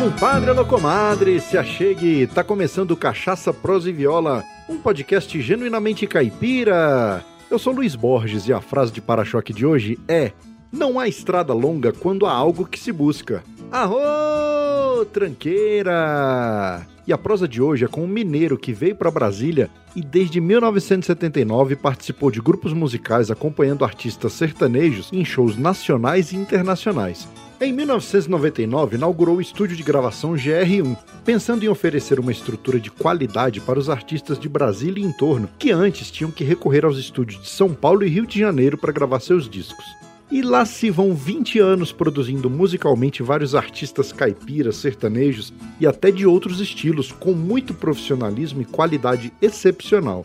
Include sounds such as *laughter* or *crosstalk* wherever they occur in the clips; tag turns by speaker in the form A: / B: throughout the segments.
A: compadre, alô comadre, se achegue, tá começando Cachaça, Prosa e Viola, um podcast genuinamente caipira. Eu sou Luiz Borges e a frase de para-choque de hoje é: Não há estrada longa quando há algo que se busca. Arro, tranqueira! E a prosa de hoje é com um mineiro que veio para Brasília e desde 1979 participou de grupos musicais acompanhando artistas sertanejos em shows nacionais e internacionais. Em 1999, inaugurou o estúdio de gravação GR1, pensando em oferecer uma estrutura de qualidade para os artistas de Brasília e entorno, que antes tinham que recorrer aos estúdios de São Paulo e Rio de Janeiro para gravar seus discos. E lá se vão 20 anos produzindo musicalmente vários artistas caipiras, sertanejos e até de outros estilos, com muito profissionalismo e qualidade excepcional.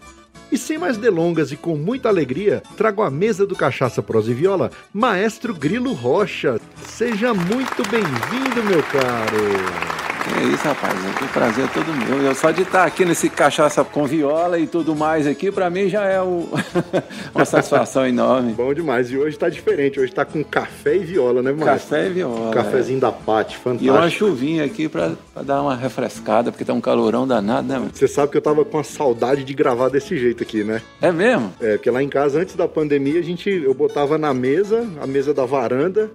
A: E sem mais delongas e com muita alegria, trago à mesa do Cachaça Prosa e Viola, Maestro Grilo Rocha. Seja muito bem-vindo, meu caro!
B: É isso, rapaz. É um prazer todo meu. Eu só de estar aqui nesse cachaça com viola e tudo mais aqui, para mim já é o... *laughs* uma satisfação enorme.
A: Bom demais. E hoje tá diferente. Hoje tá com café e viola, né, Maestro?
B: Café e viola.
A: Cafézinho é. da Pati, fantástico.
B: E uma chuvinha aqui para dar uma refrescada, porque tá um calorão danado, né?
A: Você sabe que eu tava com a saudade de gravar desse jeito aqui, né?
B: É mesmo?
A: É, porque lá em casa, antes da pandemia, a gente, eu botava na mesa, a mesa da varanda,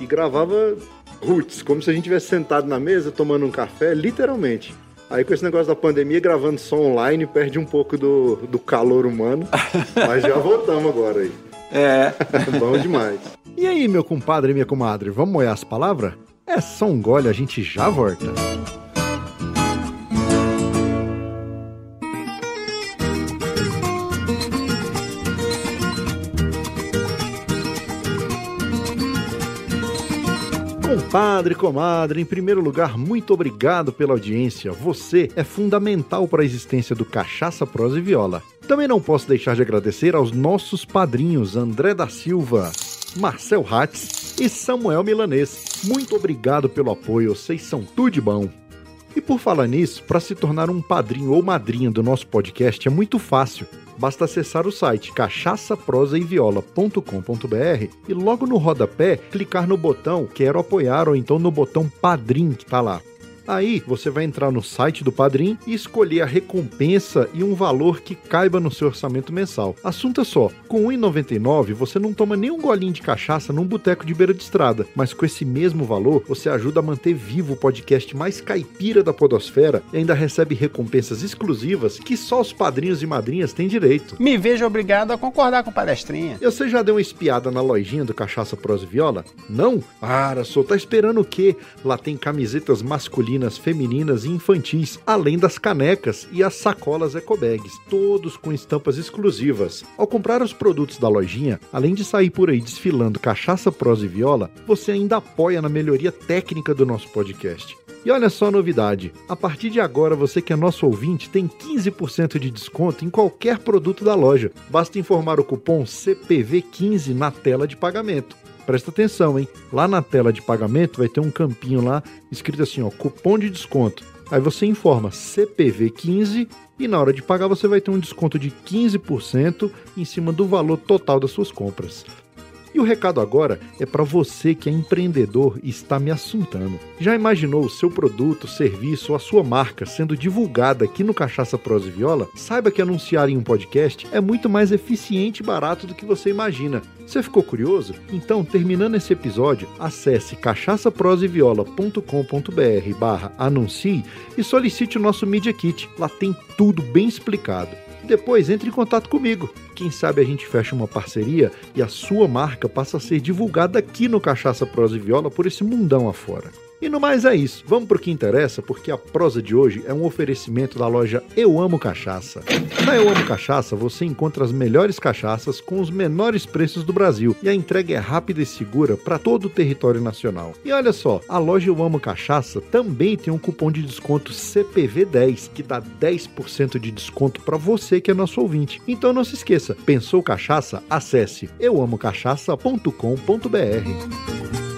A: e gravava roots, como se a gente tivesse sentado na mesa tomando um café, literalmente. Aí com esse negócio da pandemia, gravando som online, perde um pouco do, do calor humano. *laughs* Mas já voltamos agora aí.
B: É.
A: Bom demais. E aí, meu compadre e minha comadre, vamos moer as palavras? É só um gole, a gente já volta. Compadre, comadre, em primeiro lugar, muito obrigado pela audiência. Você é fundamental para a existência do Cachaça, Prosa e Viola. Também não posso deixar de agradecer aos nossos padrinhos André da Silva, Marcel Hatz e Samuel Milanês. Muito obrigado pelo apoio, vocês são tudo de bom. E por falar nisso, para se tornar um padrinho ou madrinha do nosso podcast é muito fácil. Basta acessar o site cachaçaprosaeviola.com.br e logo no rodapé clicar no botão Quero apoiar ou então no botão Padrim que está lá. Aí você vai entrar no site do Padrim e escolher a recompensa e um valor que caiba no seu orçamento mensal. Assunto é só, com R$ 1,99 você não toma nem um golinho de cachaça num boteco de beira de estrada, mas com esse mesmo valor você ajuda a manter vivo o podcast mais caipira da podosfera e ainda recebe recompensas exclusivas que só os padrinhos e madrinhas têm direito.
B: Me vejo obrigado a concordar com palestrinha.
A: E você já deu uma espiada na lojinha do Cachaça Pros Viola? Não? Para, só tá esperando o quê? Lá tem camisetas masculinas masculinas, femininas e infantis, além das canecas e as sacolas ecobags, todos com estampas exclusivas. Ao comprar os produtos da lojinha, além de sair por aí desfilando cachaça, prosa e viola, você ainda apoia na melhoria técnica do nosso podcast. E olha só a novidade: a partir de agora, você que é nosso ouvinte tem 15% de desconto em qualquer produto da loja. Basta informar o cupom CPV15 na tela de pagamento. Presta atenção, hein? Lá na tela de pagamento vai ter um campinho lá escrito assim, ó, cupom de desconto. Aí você informa CPV15 e na hora de pagar você vai ter um desconto de 15% em cima do valor total das suas compras. E o recado agora é para você que é empreendedor e está me assuntando. Já imaginou o seu produto, serviço ou a sua marca sendo divulgada aqui no Cachaça Prosa e Viola? Saiba que anunciar em um podcast é muito mais eficiente e barato do que você imagina. Você ficou curioso? Então, terminando esse episódio, acesse cachaçaproseviola.com.br barra anuncie e solicite o nosso Media Kit. Lá tem tudo bem explicado depois entre em contato comigo. Quem sabe a gente fecha uma parceria e a sua marca passa a ser divulgada aqui no Cachaça Prosa e Viola por esse mundão afora. E no mais é isso. Vamos pro que interessa, porque a prosa de hoje é um oferecimento da loja Eu Amo Cachaça. Na Eu Amo Cachaça você encontra as melhores cachaças com os menores preços do Brasil e a entrega é rápida e segura para todo o território nacional. E olha só, a loja Eu Amo Cachaça também tem um cupom de desconto CPV10 que dá 10% de desconto para você que é nosso ouvinte. Então não se esqueça, pensou cachaça? Acesse euamocachaça.com.br.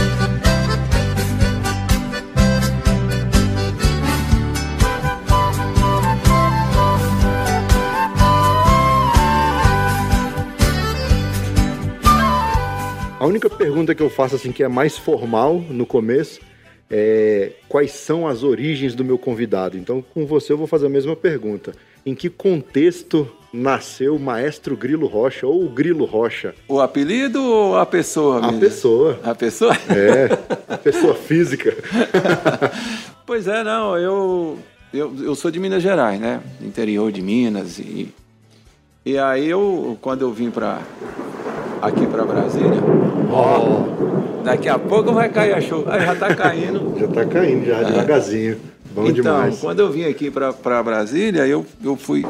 A: A única pergunta que eu faço assim que é mais formal no começo é quais são as origens do meu convidado. Então, com você eu vou fazer a mesma pergunta. Em que contexto nasceu o Maestro Grilo Rocha ou o Grilo Rocha?
B: O apelido ou a pessoa?
A: A pessoa.
B: A pessoa? *laughs*
A: É, a pessoa física. *laughs*
B: pois é, não, eu, eu, eu sou de Minas Gerais, né? Interior de Minas e e aí eu, quando eu vim para aqui para Brasília, ó, daqui a pouco vai cair a chuva. Aí *laughs* já tá caindo.
A: já tá caindo, já, devagarzinho. Bom
B: então,
A: demais.
B: quando eu vim aqui para Brasília, eu, eu fui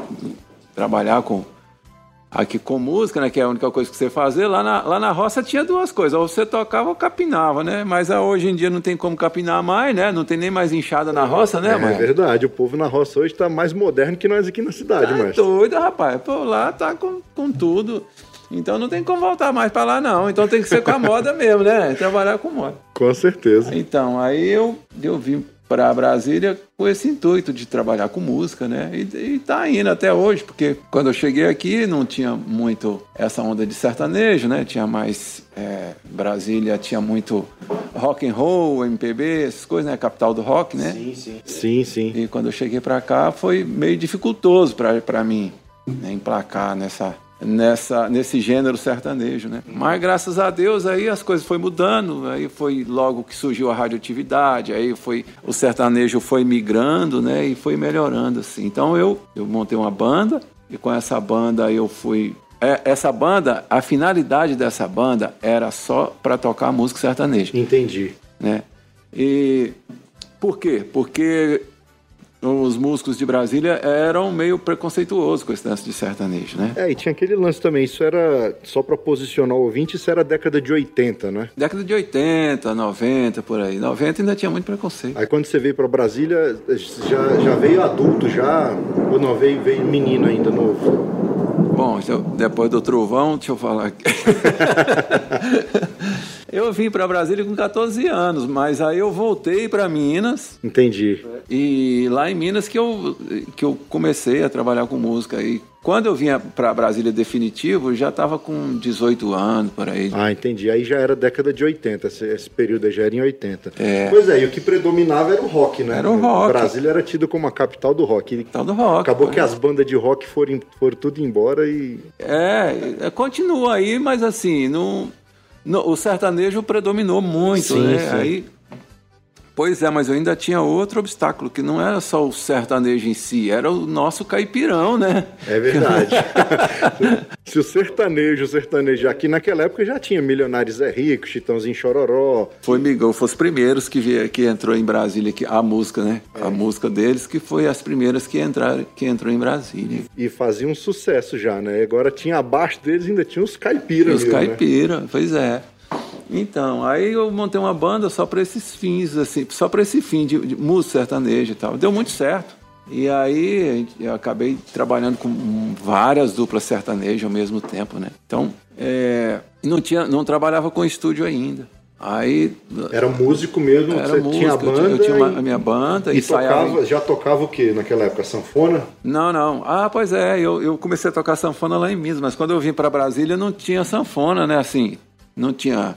B: trabalhar com aqui com música, né, que é a única coisa que você fazer, lá na, lá na roça tinha duas coisas, ou você tocava ou capinava, né? Mas ah, hoje em dia não tem como capinar mais, né? Não tem nem mais enxada na roça, né,
A: É verdade, o povo na roça hoje tá mais moderno que nós aqui na cidade,
B: tá
A: mas.
B: doido, rapaz. Pô, lá tá com, com tudo. Então não tem como voltar mais para lá, não. Então tem que ser com a moda mesmo, né? Trabalhar com moda.
A: Com certeza.
B: Então, aí eu, eu vim para Brasília com esse intuito de trabalhar com música, né? E, e tá indo até hoje, porque quando eu cheguei aqui não tinha muito essa onda de sertanejo, né? Tinha mais é, Brasília tinha muito rock and roll, MPB, essas coisas, né? Capital do rock, né?
A: Sim, sim. Sim, sim.
B: E quando eu cheguei para cá foi meio dificultoso para mim né? emplacar nessa nessa nesse gênero sertanejo, né? Mas graças a Deus aí as coisas foi mudando, aí foi logo que surgiu a radioatividade, aí foi o sertanejo foi migrando, né? E foi melhorando assim. Então eu eu montei uma banda e com essa banda eu fui é, essa banda, a finalidade dessa banda era só para tocar música sertaneja.
A: Entendi.
B: Né? E por quê? Porque os músicos de Brasília eram meio preconceituosos com esse lance de sertanejo, né?
A: É, e tinha aquele lance também, isso era só para posicionar o ouvinte, isso era década de 80, né?
B: Década de 80, 90, por aí. 90 ainda tinha muito preconceito.
A: Aí quando você veio para Brasília, já, já veio adulto já, ou não veio, veio menino ainda novo?
B: Bom, depois do trovão, deixa eu falar aqui. *laughs* eu vim para Brasília com 14 anos, mas aí eu voltei para Minas.
A: Entendi.
B: E lá em Minas que eu, que eu comecei a trabalhar com música. E quando eu vinha para Brasília definitivo, já estava com 18 anos, por aí.
A: Ah, entendi. Aí já era década de 80, esse, esse período aí já era em 80.
B: É.
A: Pois é, e o que predominava era o rock, né?
B: Era o rock.
A: Brasília era tido como a capital do rock.
B: Capital do rock.
A: Acabou
B: pô.
A: que as bandas de rock foram, foram tudo embora e...
B: É, continua aí, mas assim, não, não, o sertanejo predominou muito,
A: Sim,
B: né?
A: sim.
B: Aí, pois é, mas eu ainda tinha outro obstáculo, que não era só o sertanejo em si, era o nosso caipirão, né?
A: É verdade. *laughs* Se o sertanejo, o sertanejo aqui naquela época já tinha Milionários é Rico, Chitãozinho Chororó.
B: Foi Migão, foi os primeiros que, vie- que entrou em Brasília, que, a música, né? A música deles que foi as primeiras que entraram, que entrou em Brasília.
A: E fazia um sucesso já, né? Agora tinha abaixo deles ainda tinha os caipiras.
B: Os
A: mesmo, né?
B: pois é. Então, aí eu montei uma banda só para esses fins, assim, só para esse fim de, de música sertaneja e tal. Deu muito certo. E aí eu acabei trabalhando com várias duplas sertanejas ao mesmo tempo, né? Então, é, não tinha, não trabalhava com estúdio ainda. Aí
A: Era músico mesmo,
B: era
A: você
B: música,
A: tinha a
B: eu tinha-
A: banda
B: eu tinha uma-
A: e,
B: a minha banda
A: e tocava, já tocava o que naquela época? Sanfona?
B: Não, não. Ah, pois é, eu, eu comecei a tocar sanfona lá em Minas, mas quando eu vim para Brasília não tinha sanfona, né? Assim, não tinha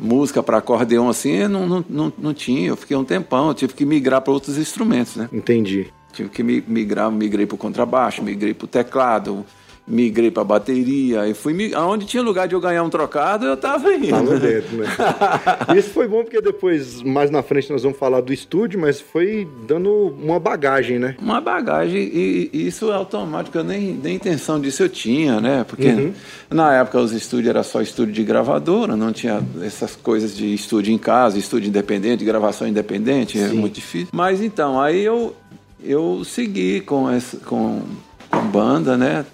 B: música para acordeão assim, não, não, não, não tinha. Eu fiquei um tempão, eu tive que migrar para outros instrumentos, né?
A: Entendi.
B: Tive que mi- migrar, migrei para o contrabaixo, migrei para o teclado, migrei para bateria. E fui, aonde tinha lugar de eu ganhar um trocado, eu tava indo.
A: Tava dentro, né? *laughs* Isso foi bom porque depois, mais na frente, nós vamos falar do estúdio, mas foi dando uma bagagem, né?
B: uma bagagem e, e isso é automático, eu nem, nem intenção disso eu tinha, né? Porque
A: Uhum.
B: na época os estúdios era só estúdio de gravadora, não tinha essas coisas de estúdio em casa, estúdio independente, gravação independente, é
A: Sim.
B: muito difícil. Mas então, aí eu, eu segui com, essa, com, com banda, né?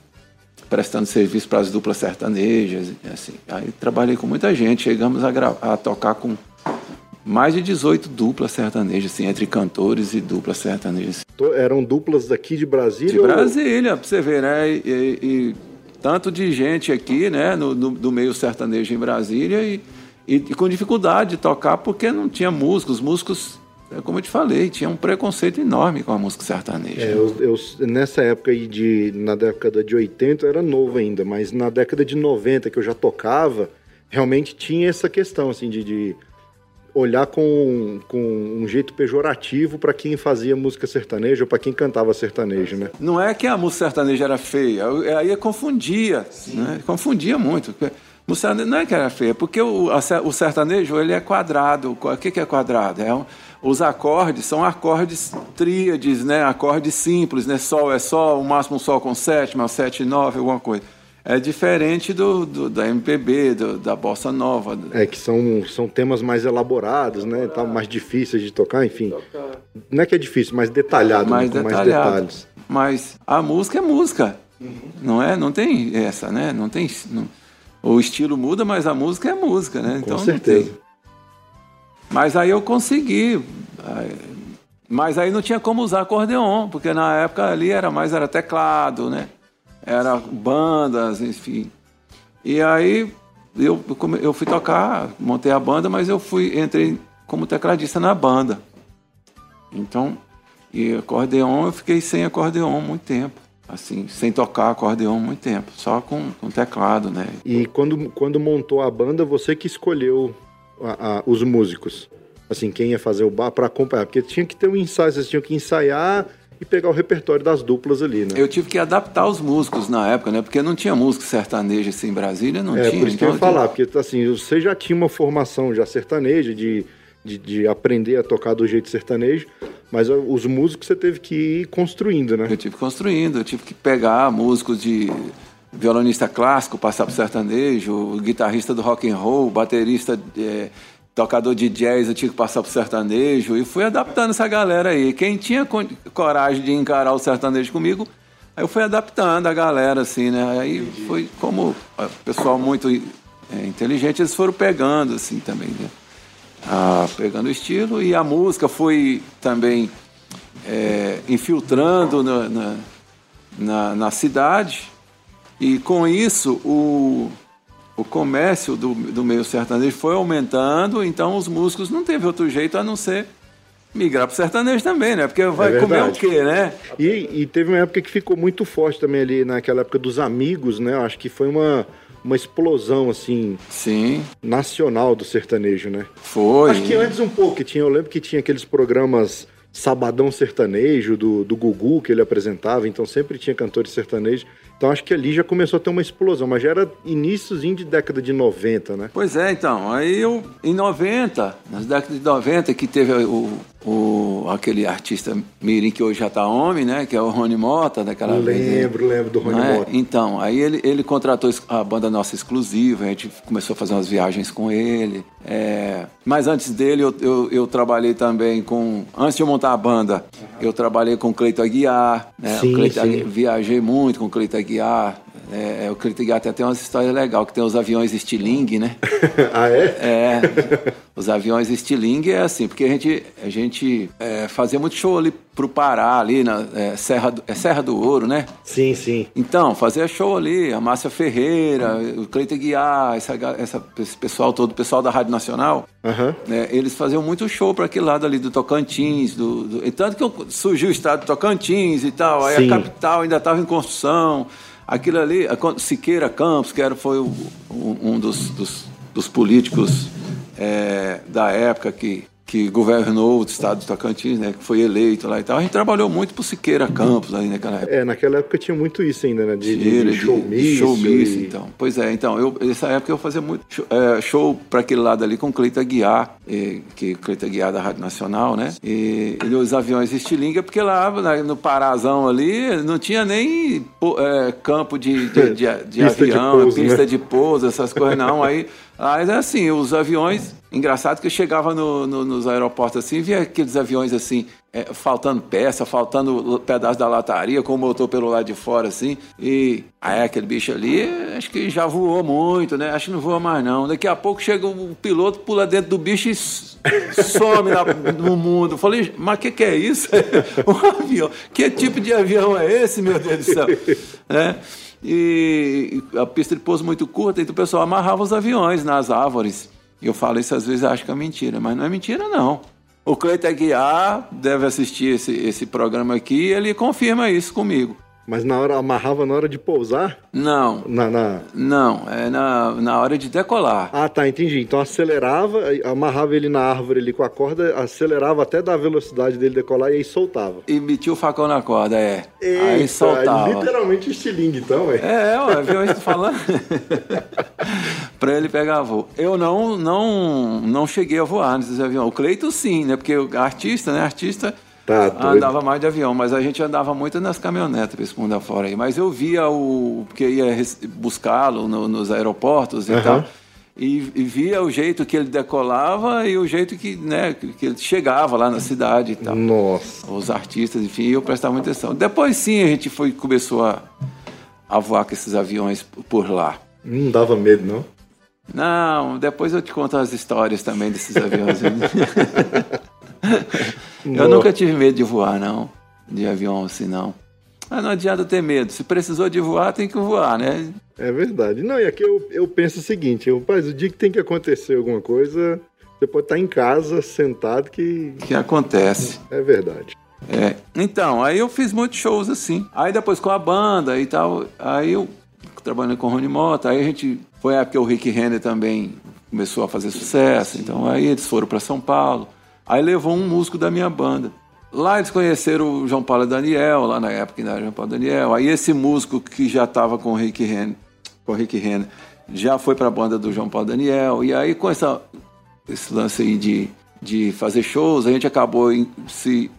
B: Prestando serviço para as duplas sertanejas, assim. Aí trabalhei com muita gente, chegamos a, a tocar com mais de 18 duplas sertanejas, assim, entre cantores e duplas sertanejas.
A: Eram duplas daqui de Brasília?
B: De Brasília, ou... pra você ver, né? E, e, e, tanto de gente aqui, né, no, no, do meio sertanejo em Brasília e, e, com dificuldade de tocar porque não tinha músicos. Os músicos, como eu te falei, tinha um preconceito enorme com a música sertaneja.
A: É, eu, eu, nessa época aí de, na década de 80 eu era novo ainda, mas na década de 90 que eu já tocava, realmente tinha essa questão, assim, de, de olhar com, com um jeito pejorativo para quem fazia música sertaneja ou para quem cantava sertanejo, né?
B: Não é que a música sertaneja era feia, aí confundia, né? confundia muito. Música não é que era feia, porque o, o sertanejo ele é quadrado. O que, que é quadrado? É um, os acordes são acordes tríades, né? Acordes simples, né? Sol é sol, o máximo sol com sétima, sete e nove, alguma coisa é diferente do, do da MPB, do, da bossa nova.
A: É que são, são temas mais elaborados, né, tá mais difíceis de tocar, enfim. Não é que é difícil, mas detalhado,
B: mais, né, detalhado. mais detalhes. Mas a música é música, uhum. não é? Não tem essa, né? Não tem. Não, o estilo muda, mas a música é música, né?
A: Então Com certeza.
B: Mas aí eu consegui. Mas aí não tinha como usar acordeon, porque na época ali era mais era teclado, né? era bandas, enfim. E aí eu, eu fui tocar, montei a banda, mas eu fui entrei como tecladista na banda. Então, e acordeon, eu fiquei sem acordeon muito tempo. Assim, sem tocar acordeon muito tempo, só com, com teclado, né?
A: E quando, quando montou a banda, você que escolheu a, a, os músicos? Assim, quem ia fazer o bar para acompanhar? Porque tinha que ter um ensaio, vocês tinham que ensaiar e pegar o repertório das duplas ali, né?
B: Eu tive que adaptar os músicos na época, né? Porque não tinha músico sertanejo assim em Brasília, não
A: é,
B: tinha.
A: Por isso então, que eu ia falar, porque assim, você já tinha uma formação já sertaneja, de, de, de, aprender a tocar do jeito sertanejo, mas os músicos você teve que ir construindo, né?
B: Eu tive construindo, eu tive que pegar músicos de violonista clássico, passar para sertanejo, guitarrista do rock and roll, baterista é, tocador de jazz, eu tinha que passar pro sertanejo e fui adaptando essa galera aí. Quem tinha coragem de encarar o sertanejo comigo, aí eu fui adaptando a galera, assim, né? Aí Entendi. foi como o pessoal muito é, inteligente, eles foram pegando, assim, também, né? Ah, pegando o estilo e a música foi também é, infiltrando na, na, na, na cidade e com isso o o comércio do, do meio sertanejo foi aumentando, então os músicos não teve outro jeito a não ser migrar para o sertanejo também, né? Porque vai é comer o quê, né?
A: E, e, teve uma época que ficou muito forte também ali, naquela época dos amigos, né? Eu acho que foi uma, uma explosão, assim...
B: Sim.
A: Nacional do sertanejo, né?
B: Foi.
A: Acho que antes um pouco, que tinha, eu lembro que tinha aqueles programas Sabadão Sertanejo, do, do Gugu, que ele apresentava, então sempre tinha cantores sertanejos. Então acho que ali já começou a ter uma explosão, mas já era iníciozinho de década de 90, né?
B: Pois é, então. Aí eu, em 90, nas décadas de 90, que teve o, o, aquele artista mirim que hoje já está homem, né? Que é o Rony Mota, daquela
A: lembro, vez. Lembro, lembro do Rony é? Mota.
B: Então, aí ele, ele contratou a banda nossa exclusiva, a gente começou a fazer umas viagens com ele. É... Mas antes dele, eu, eu, eu, trabalhei também com... Antes de eu montar a banda, eu trabalhei com o Cleito Aguiar. Né?
A: Sim,
B: Cleito,
A: sim.
B: Viajei muito com o Cleito Aguiar. É, é, o Cleiton Aguiar até tem umas histórias legais, que tem os aviões Stiling, né? *laughs*
A: ah, é?
B: É. Os aviões Stiling é assim, porque a gente, a gente é, fazia muito show ali pro Pará, ali na é, Serra, do, é Serra do Ouro, né?
A: Sim, sim.
B: Então, fazia show ali, a Márcia Ferreira, o Cleiton Guiar, essa, essa, esse pessoal todo, o pessoal da Rádio Nacional,
A: uhum.
B: né, eles faziam muito show para aquele lado ali do Tocantins, do, do, tanto que surgiu o estado do Tocantins e tal, aí sim. a capital ainda estava em construção, aquilo ali, Siqueira Campos, que era, foi o, um dos, dos, dos políticos é, da época que que governou o estado do Tocantins, né, que foi eleito lá e tal. A gente trabalhou muito pro Siqueira Campos aí naquela época.
A: É, naquela época tinha muito isso ainda, né, de, de, de showmício. Showmício,
B: e... então. Pois é, então, eu, nessa época eu fazia muito show, é, show para aquele lado ali com Cleita Guiar, e, que Cleita Guiar da Rádio Nacional, né, e, e os aviões estilinga, porque lá no Parazão ali não tinha nem é, campo de, de, de, de *laughs*
A: pista
B: avião,
A: pouso,
B: pista
A: né?
B: de pouso, essas coisas não, aí Mas assim, os aviões, engraçado que eu chegava no, no, nos aeroportos assim, via aqueles aviões assim, é, faltando peça, faltando pedaço da lataria, com o motor pelo lado de fora assim. E aí aquele bicho ali, acho que já voou muito, né? Acho que não voa mais não. Daqui a pouco chega o piloto, pula dentro do bicho e some no mundo. Eu falei, mas o que, que é isso? *laughs* um avião. Que tipo de avião é esse, meu Deus do céu? É e a pista de pouso muito curta, então o pessoal amarrava os aviões nas árvores. Eu falo isso às vezes, acho que é mentira, mas não é mentira não. O Cleiton Aguiar deve assistir esse, esse programa aqui e ele confirma isso comigo.
A: Mas na hora amarrava na hora de pousar?
B: Não.
A: Na, na...
B: Não, é na, na hora de decolar.
A: Ah, tá, entendi. Então acelerava, amarrava ele na árvore ali com a corda, acelerava até dar a velocidade dele decolar e aí soltava.
B: E metia o facão na corda, é. Eita, aí soltava.
A: Literalmente estilingue, então,
B: é. É, ué, viu isso falando? *laughs* pra ele pegar voo. Eu não, não, não cheguei a voar nesses aviões. O Cleito sim, né? Porque o artista, né? Artista Tá, andava mais de avião, mas a gente andava muito nas caminhonetas para esse mundo afora aí. Mas eu via o. porque ia buscá-lo no, nos aeroportos e uhum. tal. E, e, via o jeito que ele decolava e o jeito que, né, que ele chegava lá na cidade e tal.
A: Nossa.
B: Os artistas, enfim, eu prestava muita atenção. Depois sim a gente foi, começou a, a voar com esses aviões por lá.
A: Não dava medo, não?
B: Não, depois eu te conto as histórias também desses aviões. *laughs* eu nunca tive medo de voar, não. De avião assim, não. Mas não adianta ter medo. Se precisou de voar, tem que voar, né?
A: É verdade. Não, e aqui eu, eu penso o seguinte: eu, rapaz, o dia que tem que acontecer alguma coisa, você pode estar em casa, sentado, que.
B: Que acontece.
A: É verdade.
B: É. Então, aí eu fiz muitos shows assim. Aí depois com a banda e tal. Aí eu trabalhando com o Rony Mota, aí a gente. Foi a época que o Rick Renner também começou a fazer sucesso. Então aí eles foram para São Paulo. Aí levou um músico da minha banda. Lá eles conheceram o João Paulo Daniel, lá na época ainda era João Paulo Daniel. Aí esse músico que já estava com o Rick Renner, com o Rick Renner, já foi para a banda do João Paulo Daniel. E aí com essa, esse lance aí de, de fazer shows, a gente acabou em, se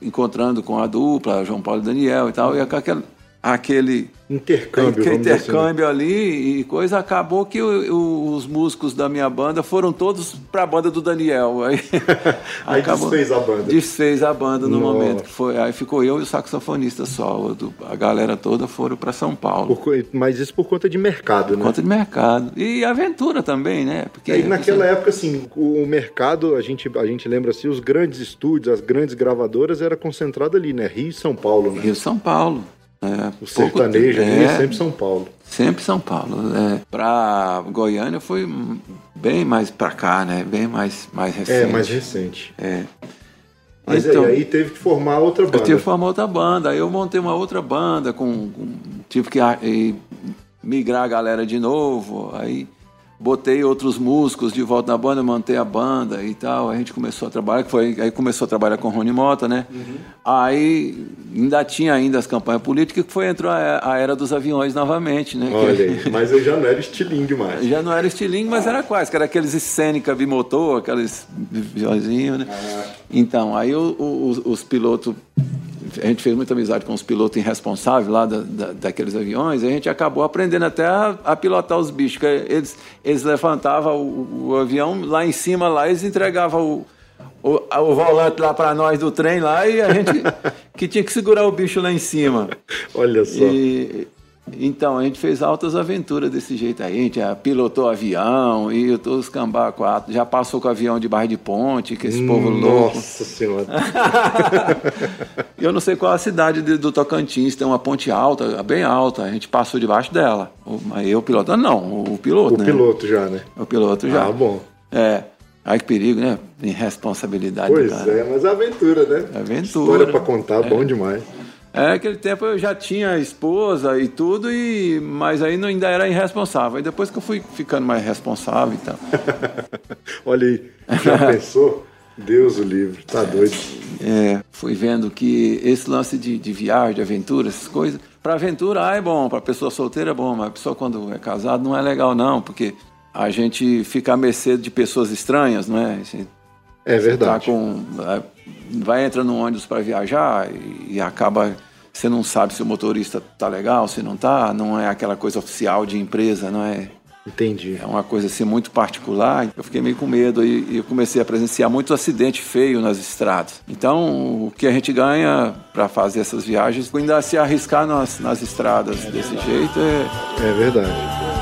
B: encontrando com a dupla, João Paulo Daniel e tal. E aquela, aquele
A: intercâmbio,
B: intercâmbio assim, né? ali e coisa. Acabou que o, o, os músicos da minha banda foram todos para a banda do Daniel. Aí, *laughs*
A: aí acabou, desfez a banda.
B: Desfez a banda no Nossa. momento que foi. Aí ficou eu e o saxofonista só. A galera toda foram para São Paulo.
A: Por, mas isso por conta de mercado
B: por
A: né?
B: Conta de mercado. E aventura também né?
A: Porque aí, naquela época assim o, o mercado a gente a gente lembra assim os grandes estúdios as grandes gravadoras era concentrado ali né? Rio e São Paulo né?
B: Rio e São Paulo
A: é, o sertanejo é, é sempre São Paulo.
B: Sempre São Paulo. É. Para Goiânia foi bem mais para cá, né? Bem mais, mais recente.
A: É, mais recente.
B: É.
A: Mas então, aí, aí, teve que formar outra banda.
B: Eu tive que formar outra banda. Aí eu montei uma outra banda, com, com tive que aí, migrar a galera de novo. Aí botei outros músicos de volta na banda, mantei a banda e tal. A gente começou a trabalhar, que foi aí começou a trabalhar com o Rony Mota, né? Uhum. Aí ainda tinha ainda as campanhas políticas, que foi entrou a, a era dos aviões novamente, né?
A: Olha aí, mas eu já não era estilingue mais.
B: Já não era estilingue, mas era quase, que era aqueles Scénica bimotor, aqueles aviãozinhos, né? Ah. Então, aí o, o, os, os pilotos a gente fez muita amizade com os pilotos irresponsáveis lá da, da, daqueles aviões, e a gente acabou aprendendo até a, a pilotar os bichos. Que eles, eles levantavam o, o, avião lá em cima, lá eles entregavam o, o, o volante lá para nós do trem lá, e a gente *laughs* que tinha que segurar o bicho lá em cima.
A: Olha só.
B: E, então, a gente fez altas aventuras desse jeito aí. A gente já pilotou avião, e os cambá quatro. Já passou com o avião de barra de ponte, que esse hum, povo louco.
A: Nossa Senhora! *laughs*
B: eu não sei qual a cidade do Tocantins, tem uma ponte alta, bem alta. A gente passou debaixo dela. Mas eu pilotando, não, o piloto,
A: o né? O piloto já, né?
B: O piloto já.
A: Ah, bom.
B: É. Ai, que perigo, né? Irresponsabilidade.
A: Pois é, mas é aventura, né?
B: Aventura.
A: História pra contar, é. bom demais.
B: É, aquele tempo eu já tinha esposa e tudo, e mas aí ainda era irresponsável. E depois que eu fui ficando mais responsável e tal. *laughs*
A: Olha aí, já pensou? Deus o livre, tá doido.
B: É, fui vendo que esse lance de, de viagem, de aventura, essas coisas, para aventura ah, é bom, para pessoa solteira é bom, mas a pessoa quando é casada não é legal não, porque a gente fica à mercê de pessoas estranhas, não é?
A: É verdade.
B: Tá com, é, vai entrando no ônibus para viajar e, e, acaba você não sabe se o motorista tá legal, se não tá, não é aquela coisa oficial de empresa, não é?
A: Entendi.
B: É uma coisa assim muito particular. Eu fiquei meio com medo e eu comecei a presenciar muito acidente feio nas estradas. Então, o que a gente ganha para fazer essas viagens, ainda se arriscar nas, nas estradas é desse jeito é.
A: É verdade.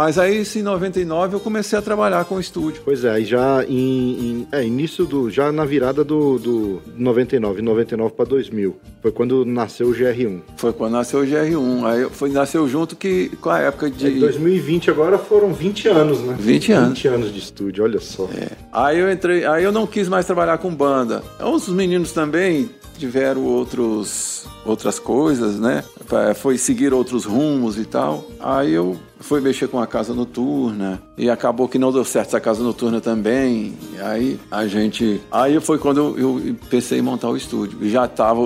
B: Mas aí, em 99, eu comecei a trabalhar com o estúdio.
A: Pois é, já em, em é, início do. já na virada do, do 99, 99 para 2000. Foi quando nasceu o GR1.
B: Foi quando nasceu o GR1. Aí foi, nasceu junto que, com a época de.
A: É, 2020 agora foram 20 anos, né?
B: 20 anos.
A: 20 anos de estúdio, olha só.
B: É. Aí eu entrei, aí eu não quis mais trabalhar com banda. Os meninos também tiveram outros outras coisas, né? Foi seguir outros rumos e tal. Aí eu fui mexer com a casa noturna e acabou que não deu certo essa casa noturna também. Aí a gente, aí foi quando eu, eu pensei em montar o estúdio. Já estava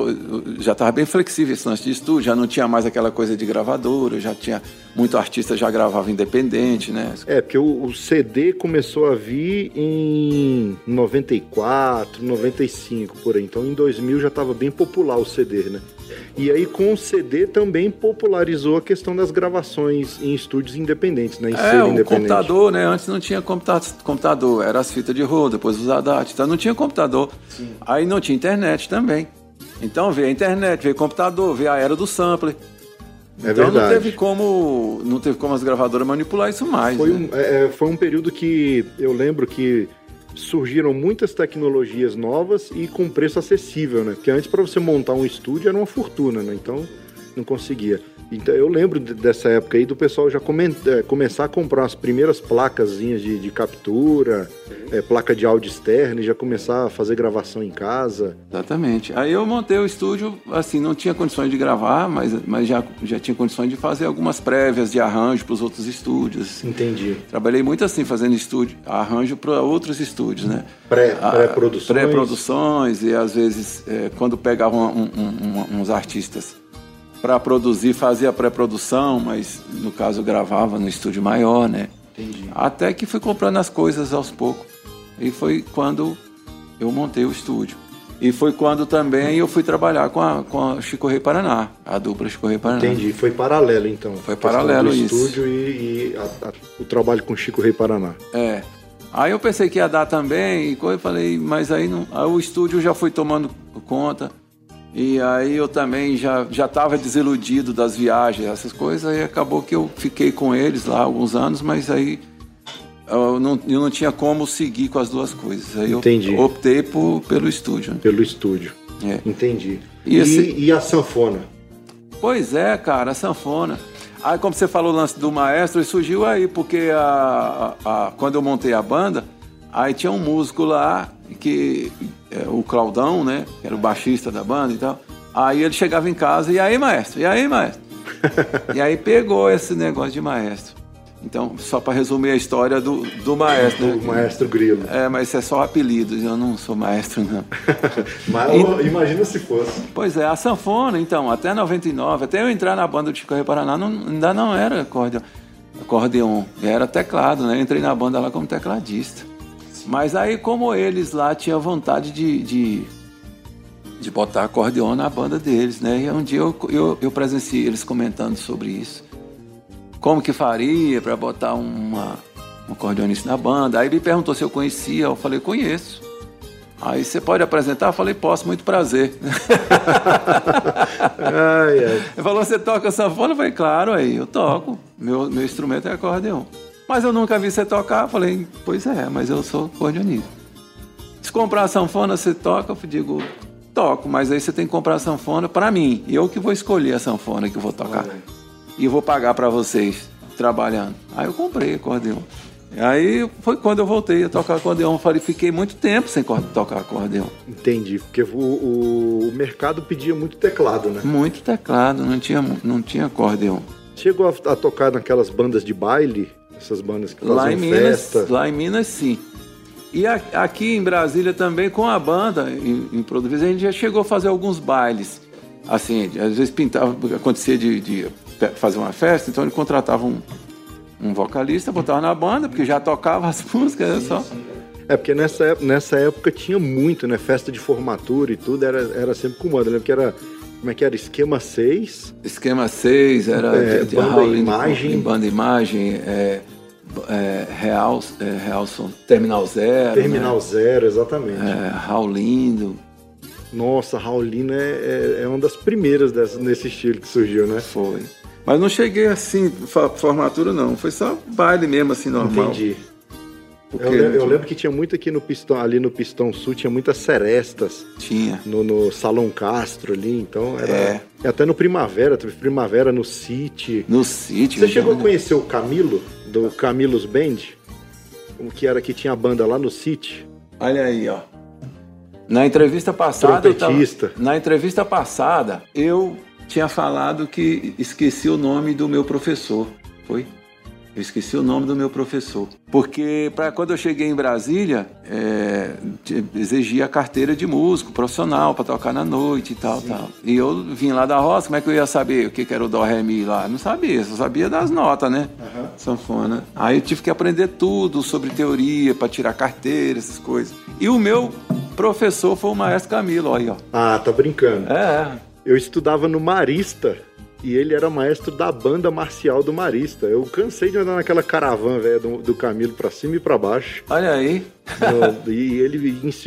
B: já tava bem flexível esse lance de estúdio, já não tinha mais aquela coisa de gravadora, já tinha muito artista já gravava independente, né?
A: É, porque o, o CD começou a vir em 94, 95 por aí. Então em 2000 já estava bem popular o CD, né? E aí, com o CD, também popularizou a questão das gravações em estúdios independentes, né? Em
B: é, o computador, né? Antes não tinha computador, era as fitas de rolo, depois os ADAT, então não tinha computador. Sim. Aí não tinha internet também. Então veio a internet, veio o computador, veio a era do sampler.
A: É
B: então
A: verdade.
B: não teve como não teve como as gravadoras manipular isso mais.
A: Foi,
B: né?
A: um, é, foi um período que eu lembro que surgiram muitas tecnologias novas e com preço acessível, né? Porque antes para você montar um estúdio era uma fortuna, né? Então não conseguia. Então eu lembro dessa época aí do pessoal já come, é, começar a comprar as primeiras placas de, de captura, é, placa de áudio externa e já começar a fazer gravação em casa.
B: Exatamente. Aí eu montei o estúdio, assim, não tinha condições de gravar, mas, mas já, já tinha condições de fazer algumas prévias de arranjo para os outros estúdios.
A: Entendi.
B: Trabalhei muito assim, fazendo estúdio, arranjo para outros estúdios, né?
A: Pré-produções.
B: Pré pré-produções e às vezes é, quando pegavam um, um, um, uns artistas para produzir, fazia pré-produção, mas no caso gravava no estúdio maior, né?
A: Entendi.
B: Até que fui comprando as coisas aos poucos. E foi quando eu montei o estúdio. E foi quando também eu fui trabalhar com a, com a Chico Rei Paraná, a dupla Chico Rei Paraná.
A: Entendi, foi paralelo então.
B: Foi paralelo
A: do
B: isso.
A: estúdio e, e a, a, o trabalho com Chico Rei Paraná.
B: É. Aí eu pensei que ia dar também, e eu falei, mas aí, não, aí o estúdio já foi tomando conta. E aí eu também já já estava desiludido das viagens, essas coisas, e acabou que eu fiquei com eles lá alguns anos, mas aí eu não, eu não tinha como seguir com as duas coisas. Aí
A: Entendi.
B: eu optei por, pelo estúdio. né?
A: Pelo estúdio.
B: É.
A: Entendi.
B: E
A: E,
B: esse-
A: e a sanfona?
B: Pois é, cara, a sanfona. Aí, como você falou o lance do maestro, ele surgiu aí, porque a, a- a- quando eu montei a banda, aí tinha um músico lá, que é, o Claudão, né? Que era o baixista da banda e tal. Aí ele chegava em casa, e aí, maestro? E aí, maestro? e aí pegou esse negócio de maestro. Então, só para resumir a história do, do maestro.
A: O
B: né?
A: maestro Grilo.
B: É, mas isso é só apelido, eu não sou maestro, não. *laughs*
A: Mas
B: E-
A: imagina se fosse.
B: Pois é, a sanfona, então, até 99, até eu entrar na banda do Chico Paraná, não- ainda não era acordeon, acordeon, era teclado, né? Eu entrei na banda lá como tecladista. Mas aí, como eles lá tinham vontade de, de, de botar acordeon na banda deles, né? E um dia eu, eu, eu presenciei eles comentando sobre isso. Como que faria para botar uma, um acordeonista na banda? Aí me perguntou se eu conhecia, eu falei, conheço. Aí você pode apresentar? Eu falei, posso, muito prazer. *laughs*
A: Ai, ai.
B: Ele falou, você toca sanfona? Eu falei, claro, aí eu toco. Meu, meu instrumento é acordeon. Mas eu nunca vi você tocar. Falei, pois é, mas eu sou acordeonista. Se comprar a sanfona, você toca? Eu digo, toco, mas aí você tem que comprar a sanfona para mim. Eu que vou escolher a sanfona que eu vou tocar. E vou pagar para vocês trabalhando. Aí eu comprei acordeon. Aí foi quando eu voltei a tocar acordeon. Eu falei, fiquei muito tempo sem tocar acordeon.
A: Entendi. Porque o, o, o mercado pedia muito teclado, né?
B: Muito teclado, não tinha, não tinha acordeon.
A: Chegou a, a tocar naquelas bandas de baile, essas bandas que
B: Lá em Minas,
A: festa.
B: lá em Minas sim. E a- aqui em Brasília também com a banda em, em Produvis, a gente já chegou a fazer alguns bailes. Assim, às vezes pintava, acontecia de, de fazer uma festa, então ele contratava um, um vocalista, botava na banda, porque já tocava as *laughs* músicas, era só.
A: É, porque nessa, nessa época tinha muito, né? Festa de formatura e tudo, era, era sempre com banda. Eu lembro que era, como é que era? Esquema 6,
B: Esquema 6, era
A: É,
B: de-
A: banda
B: Raul-
A: imagem.
B: banda imagem, é, é, Real, é, Realson, Terminal Zero,
A: Terminal Zero, exatamente.
B: né? é, Raul Lindo,
A: Nossa, Raulina é, é, é uma das primeiras dessas, nesse estilo que surgiu, né?
B: Foi. Mas não cheguei assim, formatura não. Foi só baile mesmo, assim, normal.
A: Entendi.
B: Porque
A: Eu, le- eu lembro que tinha muito aqui no Pistão, ali no Pistão Sul, tinha muitas serestas
B: Tinha.
A: no, no Salão Castro ali, então era.
B: É.
A: Até no Primavera, teve Primavera no City.
B: No sítio.
A: Você chegou a conhecer o Camilo, do Camilos Band? O que era que tinha a banda lá no City?
B: Olha aí, ó. Na entrevista passada. eu tava-. Na entrevista passada, eu tinha falado que esqueci o nome do meu professor. Foi? Eu esqueci o nome do meu professor. Porque pra, quando eu cheguei em Brasília, é, exigia carteira de músico profissional para tocar na noite e tal, tal. E eu vim lá da roça, como é que eu ia saber o que, que era o Dó Ré Mi lá? Não sabia, só sabia das notas, né? Sanfona. Aí eu tive que aprender tudo sobre teoria para tirar carteira, essas coisas. E o meu professor foi o maestro Camilo, aí, ó.
A: Ah, tá brincando.
B: É,
A: Eu estudava no Marista e ele era maestro da banda marcial do Marista. Eu cansei de andar naquela caravana, velho, do, do Camilo pra cima e pra baixo.
B: olha aí.
A: E ele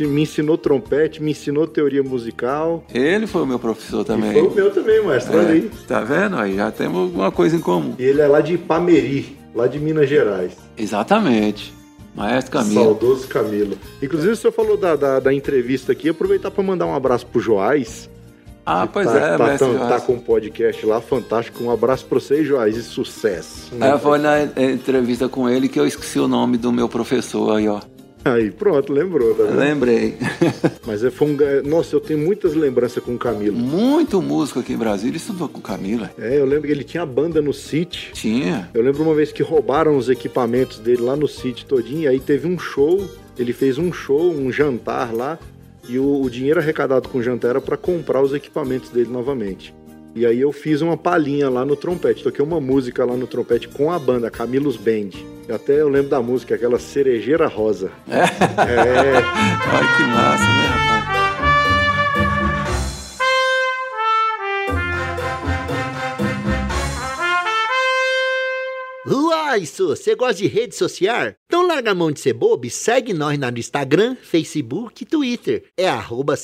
A: me ensinou trompete, me ensinou teoria musical.
B: Ele foi o meu professor
A: E
B: também.
A: foi o meu também, maestro. Olha
B: É,
A: aí.
B: tá vendo? Aí já temos alguma coisa em comum.
A: E ele é lá de Ipameri, lá de Minas Gerais.
B: Exatamente. Maestro Camilo.
A: Saudoso Camilo. Inclusive, o senhor falou da, da, da entrevista aqui, aproveitar para mandar um abraço pro Joás.
B: Ah, pois
A: tá,
B: é,
A: tá,
B: mestre
A: tá, tá com um podcast lá, fantástico. Um abraço pra você, Joás, e sucesso.
B: É, foi na entrevista com ele que eu esqueci o nome do meu professor aí, ó.
A: Aí, pronto, lembrou, tá vendo?
B: Lembrei. *laughs*
A: Mas é, foi um. Nossa, eu tenho muitas lembranças com o Camilo.
B: Muito músico aqui em Brasília estudou com Camila.
A: É, eu lembro que ele tinha banda no City.
B: Tinha.
A: Eu lembro uma vez que roubaram os equipamentos dele lá no City todinho, e aí teve um show, ele fez um show, um jantar lá, e o, o dinheiro arrecadado com o jantar era para comprar os equipamentos dele novamente. E aí eu fiz uma palhinha lá no trompete, toquei uma música lá no trompete com a banda, Camilos Band. E até eu lembro da música, aquela Cerejeira Rosa. *laughs* É,
B: Olha que massa, né, rapaz?
C: Uai, isso, você gosta de rede social? Então larga a mão de ser bobo e segue nós no Instagram, Facebook e Twitter. É arroba.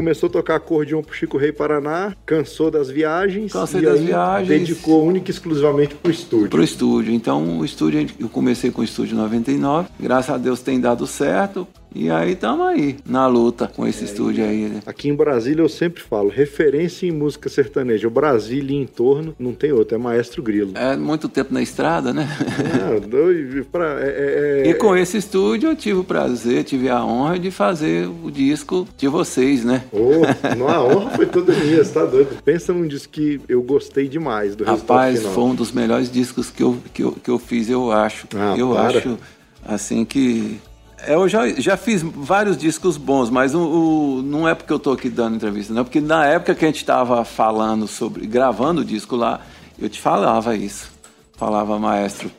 A: Começou a tocar acordeon pro Chico Rei Paraná, cansou das viagens,
B: Cansei das viagens.
A: dedicou única e exclusivamente pro estúdio.
B: Pro estúdio. Então, o estúdio, eu comecei com o estúdio em 99. Graças a Deus tem dado certo. E aí estamos aí, na luta com esse estúdio aí, né?
A: Aqui em Brasília eu sempre falo, referência em música sertaneja. O Brasília e em torno não tem outro, é Maestro Grilo.
B: É muito tempo na estrada, né?
A: Ah, doido, pra- é- é-
B: E com esse estúdio eu tive o prazer, tive a honra de fazer o disco de vocês, né?
A: Ô, não, a honra foi toda minha, você tá doido? Pensa num disco que eu gostei demais do
B: Rapaz,
A: final.
B: foi um dos melhores discos que eu, que eu, que eu fiz, eu acho.
A: Ah,
B: eu
A: para.
B: acho, assim, que... Eu já, já fiz vários discos bons, mas o, o- não é porque eu tô aqui dando entrevista, não. Porque na época que a gente tava falando sobre... Gravando o disco lá, eu te falava isso. Falava, maestro,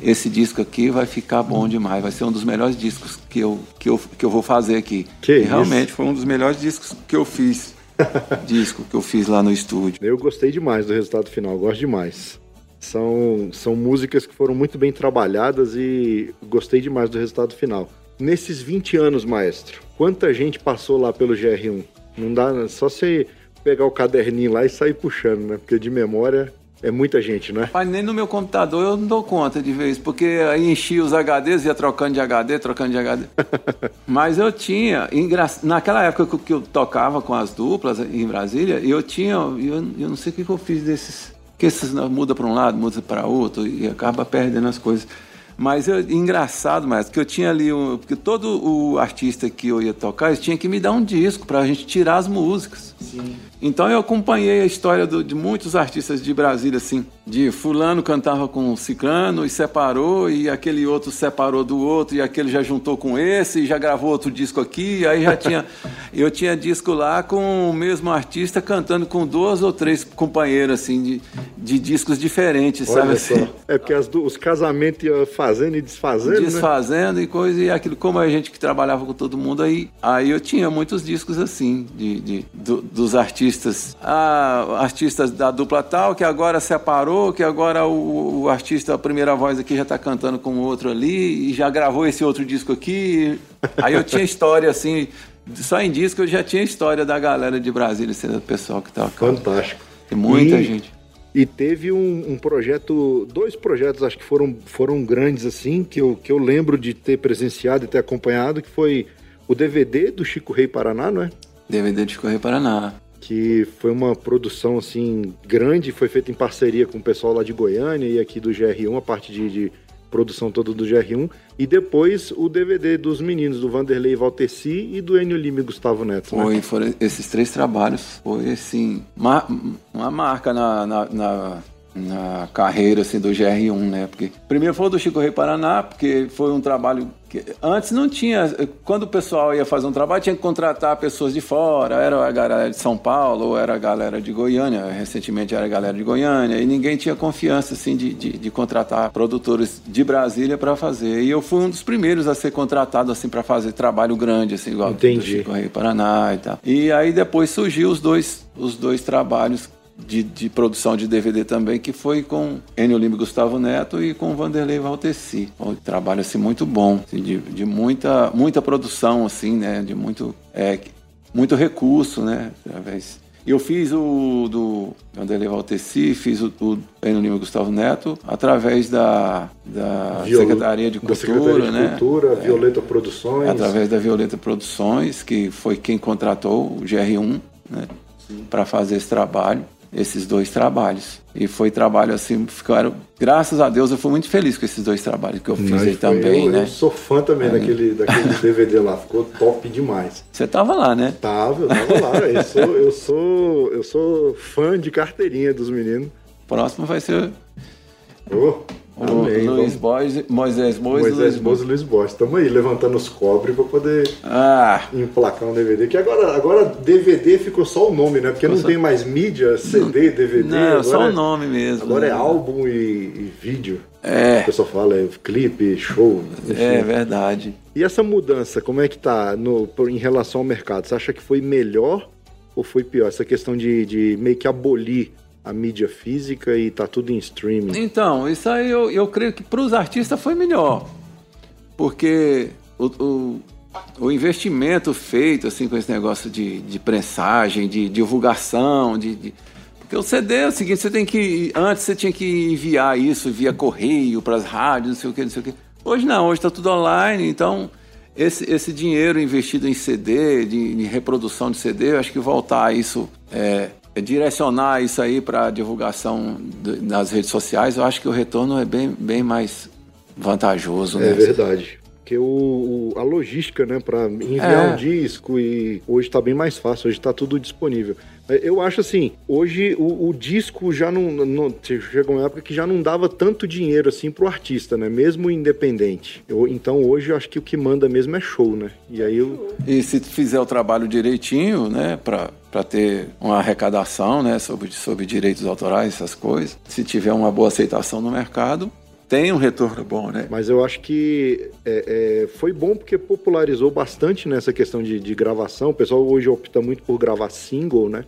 B: esse disco aqui vai ficar bom demais. Vai ser um dos melhores discos que eu, que eu, que eu vou fazer aqui.
A: Que
B: e realmente foi um dos melhores discos que eu fiz. *laughs* disco que eu fiz lá no estúdio.
A: Eu gostei demais do resultado final, gosto demais. São, são músicas que foram muito bem trabalhadas e gostei demais do resultado final. Nesses 20 anos, maestro, quanta gente passou lá pelo GR1? Não dá, só você pegar o caderninho lá e sair puxando, né? Porque de memória é muita gente, né?
B: Mas nem no meu computador eu não dou conta de vez, porque aí enchia os HDs, ia trocando de HD, trocando de HD. *laughs* Mas eu tinha, engra- naquela época que- eu tocava com as duplas em Brasília, eu tinha, eu, eu não sei o que que eu fiz desses, Porque você muda para um lado, muda para outro e acaba perdendo as coisas. Mas eu, engraçado, mas que eu tinha ali, um, porque todo o artista que eu ia tocar, eles tinha que me dar um disco para a gente tirar as músicas. Sim. Então eu acompanhei a história do, de muitos artistas de Brasília, assim, de fulano cantava com ciclano e separou, e aquele outro separou do outro, e aquele já juntou com esse, e já gravou outro disco aqui, e aí já tinha, *laughs* eu tinha disco lá com o mesmo artista cantando com duas ou três companheiros, assim, de, de discos diferentes,
A: Olha
B: sabe assim?
A: É porque as do- os casamentos iam fazendo e desfazendo, né?
B: desfazendo e coisa, e aquilo, como a gente que trabalhava com todo mundo aí, aí eu tinha muitos discos assim, de, de- do- dos artistas, ah, artistas da dupla tal, que agora separou, que agora o, o artista, a primeira voz aqui já tá cantando com o outro ali, e já gravou esse outro disco aqui, aí eu tinha história assim, só em disco eu já tinha história da galera de Brasília, assim, do pessoal que tava
A: Fantástico.
B: Tem muita
A: E-
B: gente.
A: E teve um, um projeto, dois projetos acho que foram, foram grandes assim, que eu, que eu lembro de ter presenciado e ter acompanhado, que foi o DVD do Chico Rei Paraná, não é?
B: DVD de Correio Paraná.
A: Que foi uma produção assim grande, foi feita em parceria com o pessoal lá de Goiânia e aqui do GR1, a parte de, de produção toda do GR1. E depois o DVD dos meninos, do Vanderlei Valteci e do Enio Lima e Gustavo Neto. né?
B: Foi, foram esses três trabalhos. Foi, assim, ma- uma marca na, na, na- na carreira, assim, do GR1, né? Porque primeiro foi o do Chico Rei Paraná, porque foi um trabalho que antes não tinha... Quando o pessoal ia fazer um trabalho, tinha que contratar pessoas de fora. Era a galera de São Paulo, ou era a galera de Goiânia. Recentemente era a galera de Goiânia. E ninguém tinha confiança, assim, de, de, de contratar produtores de Brasília para fazer. E eu fui um dos primeiros a ser contratado, assim, para fazer trabalho grande, assim, igual do
A: Entendi.
B: Chico Rei Paraná e tal. E aí depois surgiu os dois, os dois trabalhos de, de produção de DVD também, que foi com Enio Lima e Gustavo Neto e com Vanderlei Valteci. Um trabalho assim muito bom, assim, de, de muita, muita produção, assim, né? De muito, é, muito recurso, né? Através. Eu fiz o do Vanderlei Valteci, fiz o do Enio Lima e Gustavo Neto através da, da
A: Viol-
B: Secretaria de
A: da
B: Cultura,
A: Secretaria de
B: né?
A: Cultura, Violeta Produções.
B: através da Violeta Produções, que foi quem contratou o GR1 né, para fazer esse trabalho, esses dois trabalhos. E foi trabalho assim, ficaram. Graças a Deus eu fui muito feliz com esses dois trabalhos que eu fiz
A: Mas
B: aí também,
A: eu,
B: né?
A: Eu sou fã também daquele, daquele *laughs* DVD lá, ficou top demais.
B: Você tava lá, né?
A: Tava, eu tava lá. *laughs* Eu sou, eu sou, eu sou fã de carteirinha dos meninos.
B: Próximo vai ser
A: Ô,
B: o
A: amém,
B: Luiz
A: vamos.
B: Bois, Moisés
A: Moisés
B: Luiz
A: Boas e Luiz Bosch. Estamos aí levantando os cobres para poder
B: Ah,
A: emplacar um DVD. Que agora, agora DVD ficou só o nome, né? Porque não
B: só-
A: tem mais mídia, CD, DVD.
B: não,
A: agora
B: só
A: é-
B: o nome mesmo.
A: Agora é
B: né?
A: álbum e, e vídeo.
B: É,
A: O pessoal fala, é clipe, show. enfim.
B: é verdade.
A: E essa mudança, como é que tá no, em relação ao mercado? Você acha que foi melhor ou foi pior? Essa questão de, de meio que abolir a mídia física e tá tudo em streaming.
B: Então, isso aí eu, eu creio que para os artistas foi melhor. Porque o, o, o investimento feito assim com esse negócio de, de prensagem, de divulgação, de, de- porque o CD é o seguinte, você tem que antes você tinha que enviar isso via correio para as rádios, não sei o que, não sei o que. Hoje não, hoje está tudo online, então esse, esse dinheiro investido em CD, de, de reprodução de CD, eu acho que voltar a isso, é, direcionar isso aí para divulgação de- nas redes sociais, eu acho que o retorno é bem, bem mais vantajoso.
A: É
B: né?
A: verdade. Porque o, o- a logística, né, para enviar
B: É.
A: um disco e hoje tá bem mais fácil, hoje tá tudo disponível. É, Eu acho assim, hoje o, o disco já não, não chegou uma época que já não dava tanto dinheiro assim pro artista, né, mesmo independente. Eu- então hoje eu acho que o que manda mesmo é show, né? E aí eu,
B: E se tu fizer o trabalho direitinho, né, para ter uma arrecadação, né, sobre, sobre direitos autorais, essas coisas, se tiver uma boa aceitação no mercado, tem um retorno bom, né?
A: Mas eu acho que é, é, foi bom porque popularizou bastante nessa questão de, de gravação. O pessoal hoje opta muito por gravar single, né?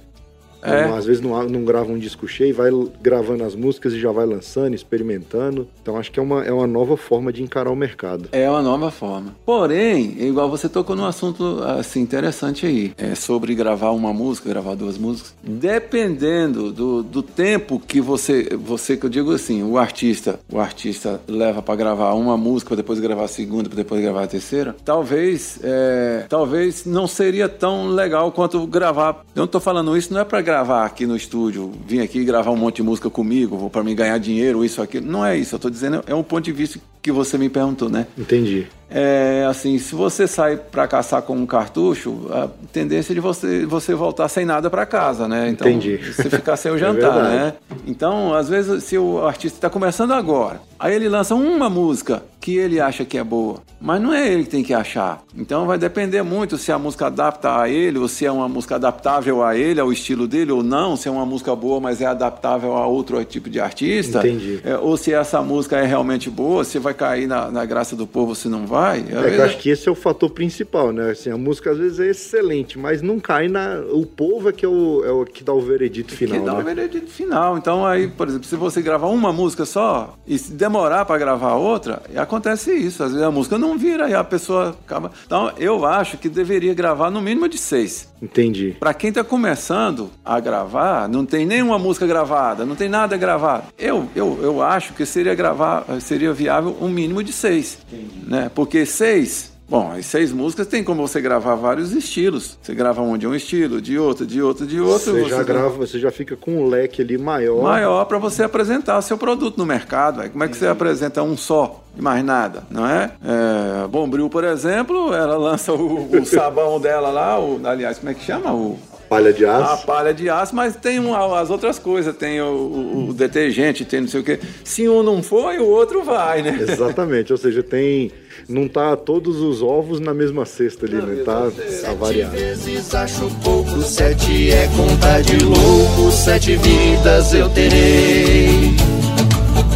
B: É.
A: Às vezes não, não grava um disco cheio, vai gravando as músicas e já vai lançando, experimentando. Então acho que é uma, é uma nova forma de encarar o mercado.
B: É uma nova forma. Porém, igual você tocou num assunto assim interessante aí, é sobre gravar uma música, gravar duas músicas. Dependendo do, do tempo que você, você que eu digo assim, o artista, o artista leva para gravar uma música, depois gravar a segunda, depois gravar a terceira. Talvez, é, talvez não seria tão legal quanto gravar. Eu não tô falando isso não é para gravar aqui no estúdio, vir aqui gravar um monte de música comigo, para mim ganhar dinheiro, isso, aquilo. Não é isso. Eu tô dizendo, é um ponto de vista que você me perguntou, né?
A: Entendi.
B: É assim, se você sai para caçar com um cartucho, a tendência é de você, você voltar sem nada para casa, né? Então,
A: Entendi.
B: Você ficar sem o *laughs*
A: É
B: jantar,
A: verdade.
B: né? Então, às vezes, se o artista está começando agora, aí ele lança uma música que ele acha que é boa, mas não é ele que tem que achar. Então, vai depender muito se a música adapta a ele, ou se é uma música adaptável a ele, ao estilo dele, ou não, se é uma música boa, mas é adaptável a outro tipo de artista.
A: Entendi.
B: É, ou se essa música é realmente boa, se vai cair na, na graça do povo, se não vai.
A: É
B: vezes
A: eu acho que esse é o fator principal, né? Assim, a música às vezes é excelente, mas não cai na. O povo é que é o, é o que dá o veredito final.
B: que dá o
A: né?
B: veredito final. Então aí, por exemplo, se você gravar uma música só e se demorar para gravar outra, acontece isso. Às vezes a música não vira e a pessoa acaba. Então eu acho que deveria gravar no mínimo de seis.
A: Entendi.
B: Para quem tá começando a gravar, não tem nenhuma música gravada, não tem nada gravado. Eu, eu, eu acho que seria gravar, seria viável um mínimo de seis, né? Porque seis, bom, as seis músicas tem como você gravar vários estilos. Você grava um de um estilo, de outro, de outro, de outro.
A: Você já
B: gra-
A: grava, você já fica com um leque ali maior.
B: maior para você apresentar seu produto no mercado. Como é que você apresenta um só e mais nada, não é? é Bombril, por exemplo, ela lança o, o sabão dela lá, o, aliás, como é que chama? O,
A: Palha de
B: a
A: aço.
B: palha de aço, mas tem um- as outras coisas, tem o, o- o detergente, tem não sei o quê. Se um não foi, o outro vai, né?
A: Exatamente, ou seja, tem. Não tá todos os ovos na mesma cesta ali, né? Tá, tá variado.
D: vezes acho pouco, sete é conta de louco, sete vidas eu terei.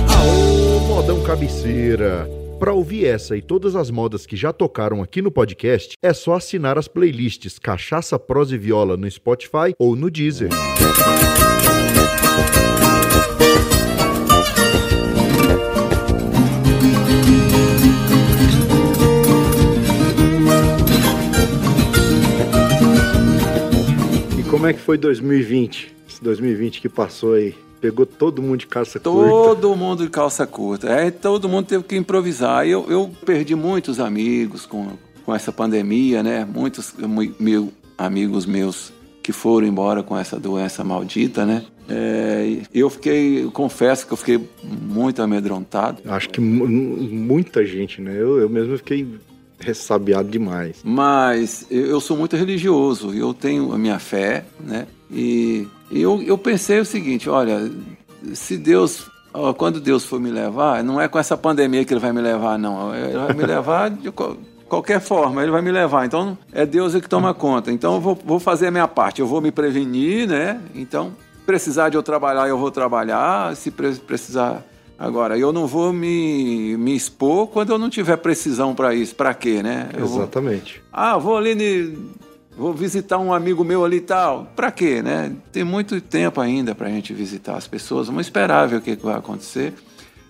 A: Aô, modão cabeceira! Para ouvir essa e todas as modas que já tocaram aqui no podcast, é só assinar as playlists Cachaça, Prosa e Viola no Spotify ou no Deezer. E como é que foi 2020? Esse 2020 que passou aí? Pegou todo mundo de calça curta.
B: Todo mundo de calça curta. É, todo mundo teve que improvisar. Eu, eu perdi muitos amigos com, com essa pandemia, né? Muitos mu- mil amigos meus que foram embora com essa doença maldita, né? É, eu fiquei, eu confesso que eu fiquei muito amedrontado.
A: Acho que mu- muita gente, né? Eu, eu mesmo fiquei ressabiado demais.
B: Mas eu eu sou muito religioso, eu tenho a minha fé, né? E eu, eu pensei o seguinte: olha, se Deus, quando Deus for me levar, não é com essa pandemia que Ele vai me levar, não. Ele vai me levar de qual- qualquer forma, Ele vai me levar. Então é Deus que toma conta. Então eu vou, vou fazer a minha parte, eu vou me prevenir, né? Então, precisar de eu trabalhar, eu vou trabalhar. Se pre- precisar. Agora, eu não vou me, me expor quando eu não tiver precisão para isso. Para quê, né? Eu vou-
A: Exatamente.
B: ah, vou ali, vou visitar um amigo meu ali e tal. Pra quê, né? Tem muito tempo ainda pra gente visitar as pessoas. Vamos esperar ver o que vai acontecer.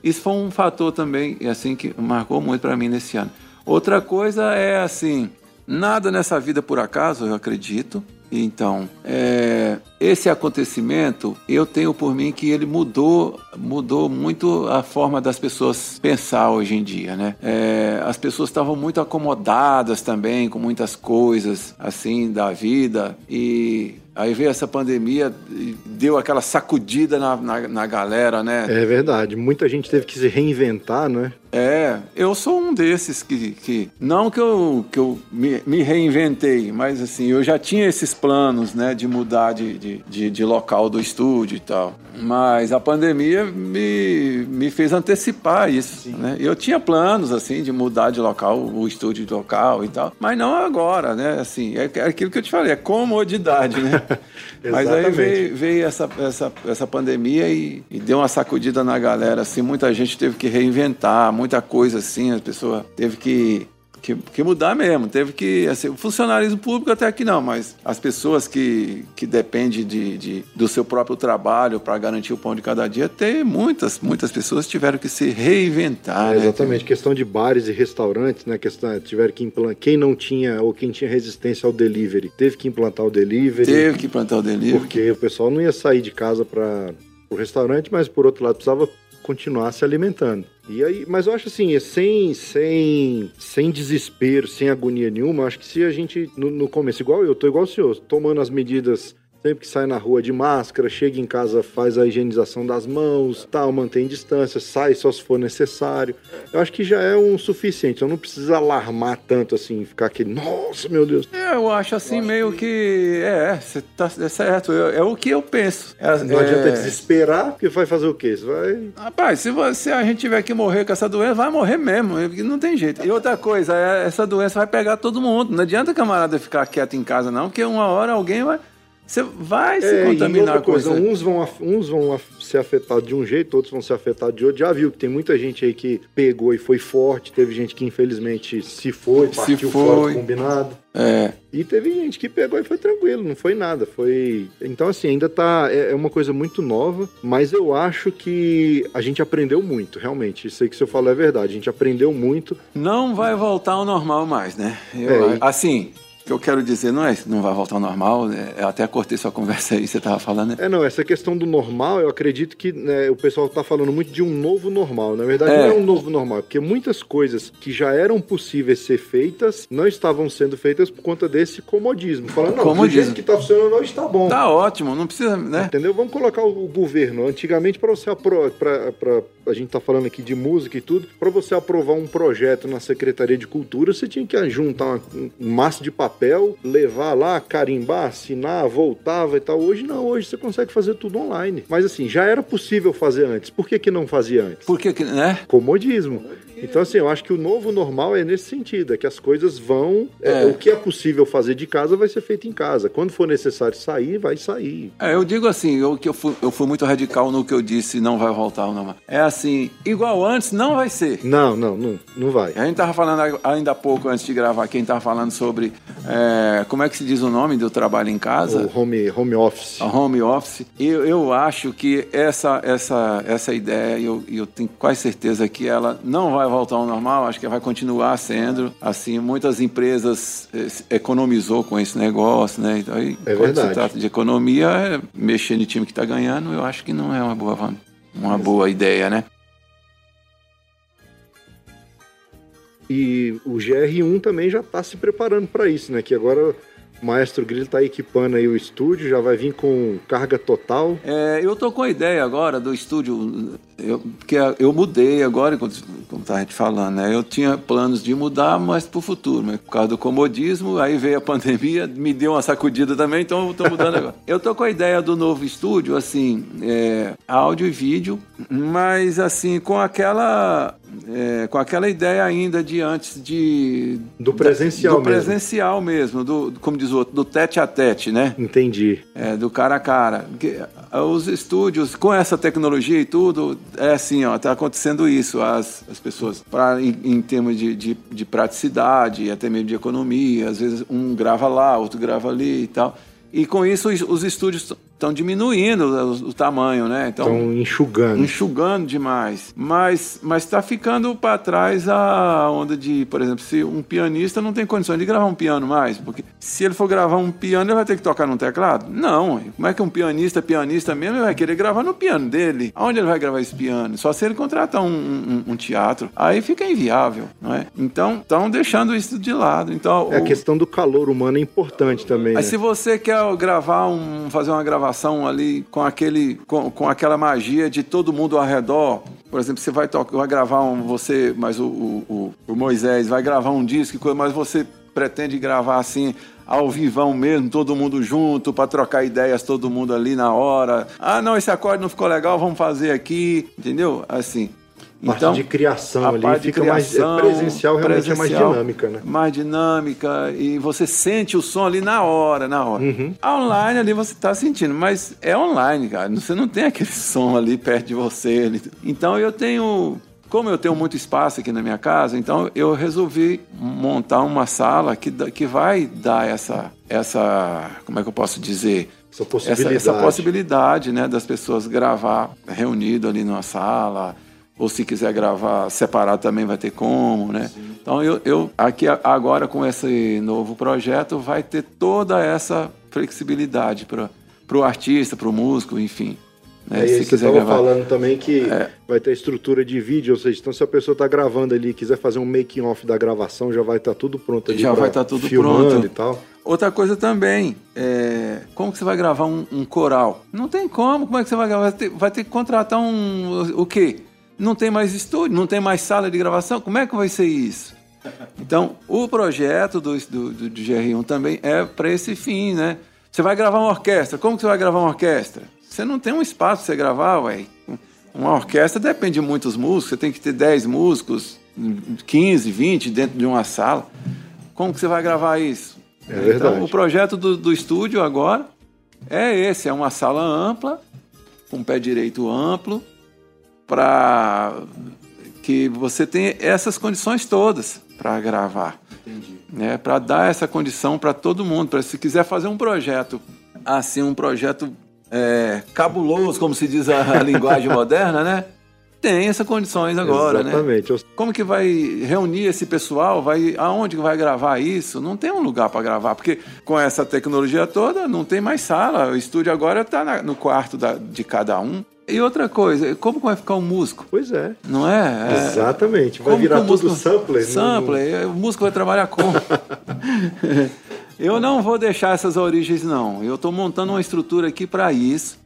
B: Isso foi um fator também, assim, que marcou muito pra mim nesse ano. Outra coisa é assim, nada nessa vida por acaso, eu acredito. Então, é, esse acontecimento, eu tenho por mim que ele mudou, mudou muito a forma das pessoas pensar hoje em dia, né? É, as pessoas estavam muito acomodadas também com muitas coisas assim da vida e aí veio essa pandemia e deu aquela sacudida na, na, na galera, né?
A: É verdade. Muita gente teve que se reinventar, né?
B: É, eu sou um desses que, que não que eu, que eu me, me reinventei, mas assim, eu já tinha esses planos, né, de mudar de, de, de, de local do estúdio e tal. Mas a pandemia me, me fez antecipar isso, né? Eu tinha planos, assim, de mudar de local, o estúdio de local e tal, mas não agora, né? Assim, é, é aquilo que eu te falei, é comodidade, né? *laughs* mas aí veio, veio essa, essa, essa pandemia e, e deu uma sacudida na galera, assim, muita gente teve que reinventar, muita coisa assim, a pessoa teve que, que, que mudar mesmo, teve que, assim, o funcionalismo público até que não, mas as pessoas que, que dependem de, de, do seu próprio trabalho para garantir o pão de cada dia, tem muitas, muitas pessoas tiveram que se reinventar,
A: É,
B: né?
A: exatamente. Questão de bares e restaurantes, né? Questão, tiveram que implantar. Quem não tinha ou quem tinha resistência ao delivery, teve que implantar o delivery.
B: Teve que plantar o delivery.
A: Porque o pessoal não ia sair de casa para o restaurante, mas por outro lado precisava continuar se alimentando. E aí, mas eu acho assim, é sem, sem, sem desespero, sem agonia nenhuma, acho que se a gente no, no começo, igual eu, tô igual o senhor, tomando as medidas sempre que sai na rua de máscara, chega em casa, faz a higienização das mãos, tal, mantém distância, sai só se for necessário. Eu acho que já é um suficiente, então não precisa alarmar tanto assim, ficar aquele, nossa, meu Deus.
B: É, eu acho assim meio que. É, você tá é certo. É, é o que eu penso. É,
A: Não adianta
B: é-
A: desesperar, porque vai fazer o quê? Você vai.
B: Rapaz, se, você, a gente tiver que morrer com essa doença, vai morrer mesmo. porque Não tem jeito. E outra coisa, é, essa doença vai pegar todo mundo. Não adianta camarada ficar quieto em casa, não, porque uma hora alguém vai. Você vai se
A: É,
B: contaminar com
A: coisa, uns vão, uns vão ser afetados de um jeito, outros vão ser afetados de outro. Já viu que tem muita gente aí que pegou e foi forte, teve gente que infelizmente se foi,
B: Se
A: partiu
B: foi.
A: fora do combinado.
B: É.
A: E teve gente que pegou e foi tranquilo, não foi nada. Foi. Então, assim, ainda tá. É é uma coisa muito nova, mas eu acho que a gente aprendeu muito, realmente. Isso aí que você falou é verdade. A gente aprendeu muito.
B: Não vai voltar ao normal mais, né? Eu-
A: É,
B: Assim, o que eu quero dizer não é não vai voltar ao normal. né? Eu até cortei sua conversa aí, você tava falando, né?
A: É, não, essa questão do normal, eu acredito que né, o pessoal tá falando muito de um novo normal. Na verdade,
B: É.
A: não é um novo normal, é porque muitas coisas que já eram possíveis ser feitas não estavam sendo feitas por conta desse comodismo. Falando, não, do
B: Comodismo.
A: jeito que tá funcionando hoje tá bom.
B: Tá ótimo, não precisa, né?
A: Entendeu? Vamos colocar o, o governo. Antigamente, para você aprovar, a gente tá falando aqui de música e tudo, para você aprovar um projeto na Secretaria de Cultura, você tinha que juntar uma, um maço de papel, levar lá, carimbar, assinar, voltava e tal. Hoje não, hoje você consegue fazer tudo online. Mas assim, já era possível fazer antes. Por que, que não fazia antes?
B: Por que, que- né?
A: Comodismo. Então, assim, eu acho que o novo normal é nesse sentido, é que as coisas vão. é,
B: É.
A: o que é possível fazer de casa vai ser feito em casa. Quando for necessário sair, vai sair.
B: É, eu digo assim, eu, que eu, fui, eu fui muito radical no que eu disse, não vai voltar ao normal. É assim, igual antes, não vai ser.
A: Não, não, não, não vai.
B: A gente tava falando ainda há pouco, antes de gravar, quem tava falando sobre é, como é que se diz o nome do trabalho em casa?
A: O home, home office.
B: a home office. Eu, eu acho que essa, essa, essa ideia, eu, eu tenho quase certeza que ela não vai voltar ao normal, acho que vai continuar sendo. Assim, muitas empresas eh, economizou com esse negócio, né? Então, aí,
A: É
B: quando
A: verdade.
B: se trata de economia, é mexer no time que está ganhando, eu acho que não é uma boa, uma boa ideia, né?
A: E o GR1 também já está se preparando para isso, né? Que agora o Maestro Grilo está equipando aí o estúdio, já vai vir com carga total.
B: É, eu tô com a ideia agora do estúdio, eu, porque eu mudei agora, como como tá a gente falando, né? Eu tinha planos de mudar, mas pro futuro, mas por causa do comodismo, aí veio a *laughs* pandemia, me deu uma sacudida também, então eu tô mudando agora. Eu tô com a ideia do novo estúdio, assim, é, áudio e vídeo, mas assim, com aquela. é, com aquela ideia ainda de antes de.
A: Do presencial
B: do
A: mesmo.
B: presencial mesmo, do, como diz o outro, do tete a tete, né?
A: Entendi.
B: É, do cara a cara. Ah, Os estúdios, com essa tecnologia e tudo, é assim, ó, tá acontecendo isso. As, as pessoas, pra, em, em termos de, de, de praticidade, até mesmo de economia, às vezes um grava lá, outro grava ali e tal. E com isso os, os estúdios estão diminuindo o, o tamanho, né?
A: Estão enxugando.
B: enxugando demais. Mas mas está ficando para trás a onda de, por exemplo, se um pianista não tem condições de gravar um piano mais, porque se ele for gravar um piano, ele vai ter que tocar num teclado? Não. Como é que um pianista, pianista mesmo, ele vai querer gravar no piano dele? Aonde ele vai gravar esse piano? Só se ele contratar um, um- um teatro. Aí fica inviável, não é? Então, estão deixando isso de lado. Então,
A: É, a
B: o-
A: questão do calor humano é importante também.
B: mas
A: né?
B: se você quer gravar um, fazer uma gravação ali com aquele, com, com aquela magia de todo mundo ao redor, por exemplo, você vai, tocar, vai gravar um, você, mas o, o, o- Moisés vai gravar um disco, mas você pretende gravar assim ao vivão mesmo, todo mundo junto, para trocar ideias, todo mundo ali na hora. Ah, não, esse acorde não ficou legal, vamos fazer aqui, entendeu? Assim.
A: Parte de criação
B: a
A: ali fica mais- é
B: criação,
A: presencial, realmente é mais dinâmica, né?
B: Mais dinâmica e você sente o som ali na hora, na hora.
A: Uhum.
B: Online ali você tá sentindo, mas é online, cara. Você não tem aquele *laughs* som ali perto de você. ali. Então eu tenho como eu tenho muito espaço aqui na minha casa, então eu resolvi montar uma sala que, que vai dar essa, essa, como é que eu posso dizer?
A: Essa
B: essa,
A: possibilidade.
B: essa possibilidade né, das pessoas gravar reunido ali numa sala, ou se quiser gravar separado também vai ter como, né? Então eu, eu aqui agora com esse novo projeto vai ter toda essa flexibilidade para o artista, para o músico, enfim. Né,
A: Aí
B: se
A: você
B: quiser
A: estava falando também que
B: É.
A: vai ter estrutura de vídeo, ou seja, então se a pessoa está gravando ali e quiser fazer um making off da gravação, já vai estar tudo pronto ali.
B: Já vai estar tudo
A: filmando
B: pronto.
A: e tal.
B: Outra coisa também, é, como que você vai gravar um, um, coral? Não tem como, como é que você vai gravar? Vai ter, vai ter que contratar um. o quê? Não tem mais estúdio, não tem mais sala de gravação, como é que vai ser isso? Então, o projeto do, do, do GR1 também é para esse fim, né? Você vai gravar uma orquestra, como que você vai gravar uma orquestra? Você não tem um espaço para você gravar, ué. Uma orquestra depende de muitos músicos, você tem que ter 10 músicos, 15, 20 dentro de uma sala. Como que você vai gravar isso?
A: É então, verdade.
B: Então, o projeto do, do estúdio agora é esse: é uma sala ampla, com pé direito amplo, para que você tenha essas condições todas para gravar. Entendi. Né? Para dar essa condição para todo mundo. Para se quiser fazer um projeto assim, um projeto é, cabuloso, como se diz a, a *laughs* linguagem moderna, né? tem essas condições agora,
A: Exatamente.
B: né? Como que vai reunir esse pessoal? Vai aonde que vai gravar isso? Não tem um lugar para gravar, porque com essa tecnologia toda não tem mais sala. O estúdio agora está no quarto da, de cada um. E outra coisa, como vai ficar o um músico?
A: Pois é.
B: Não é?
A: é... Exatamente. Vai virar tudo músico... sampler.
B: Sampler. O músico vai trabalhar como? *laughs* Eu não vou deixar essas origens, não. Eu estou montando uma estrutura aqui para isso.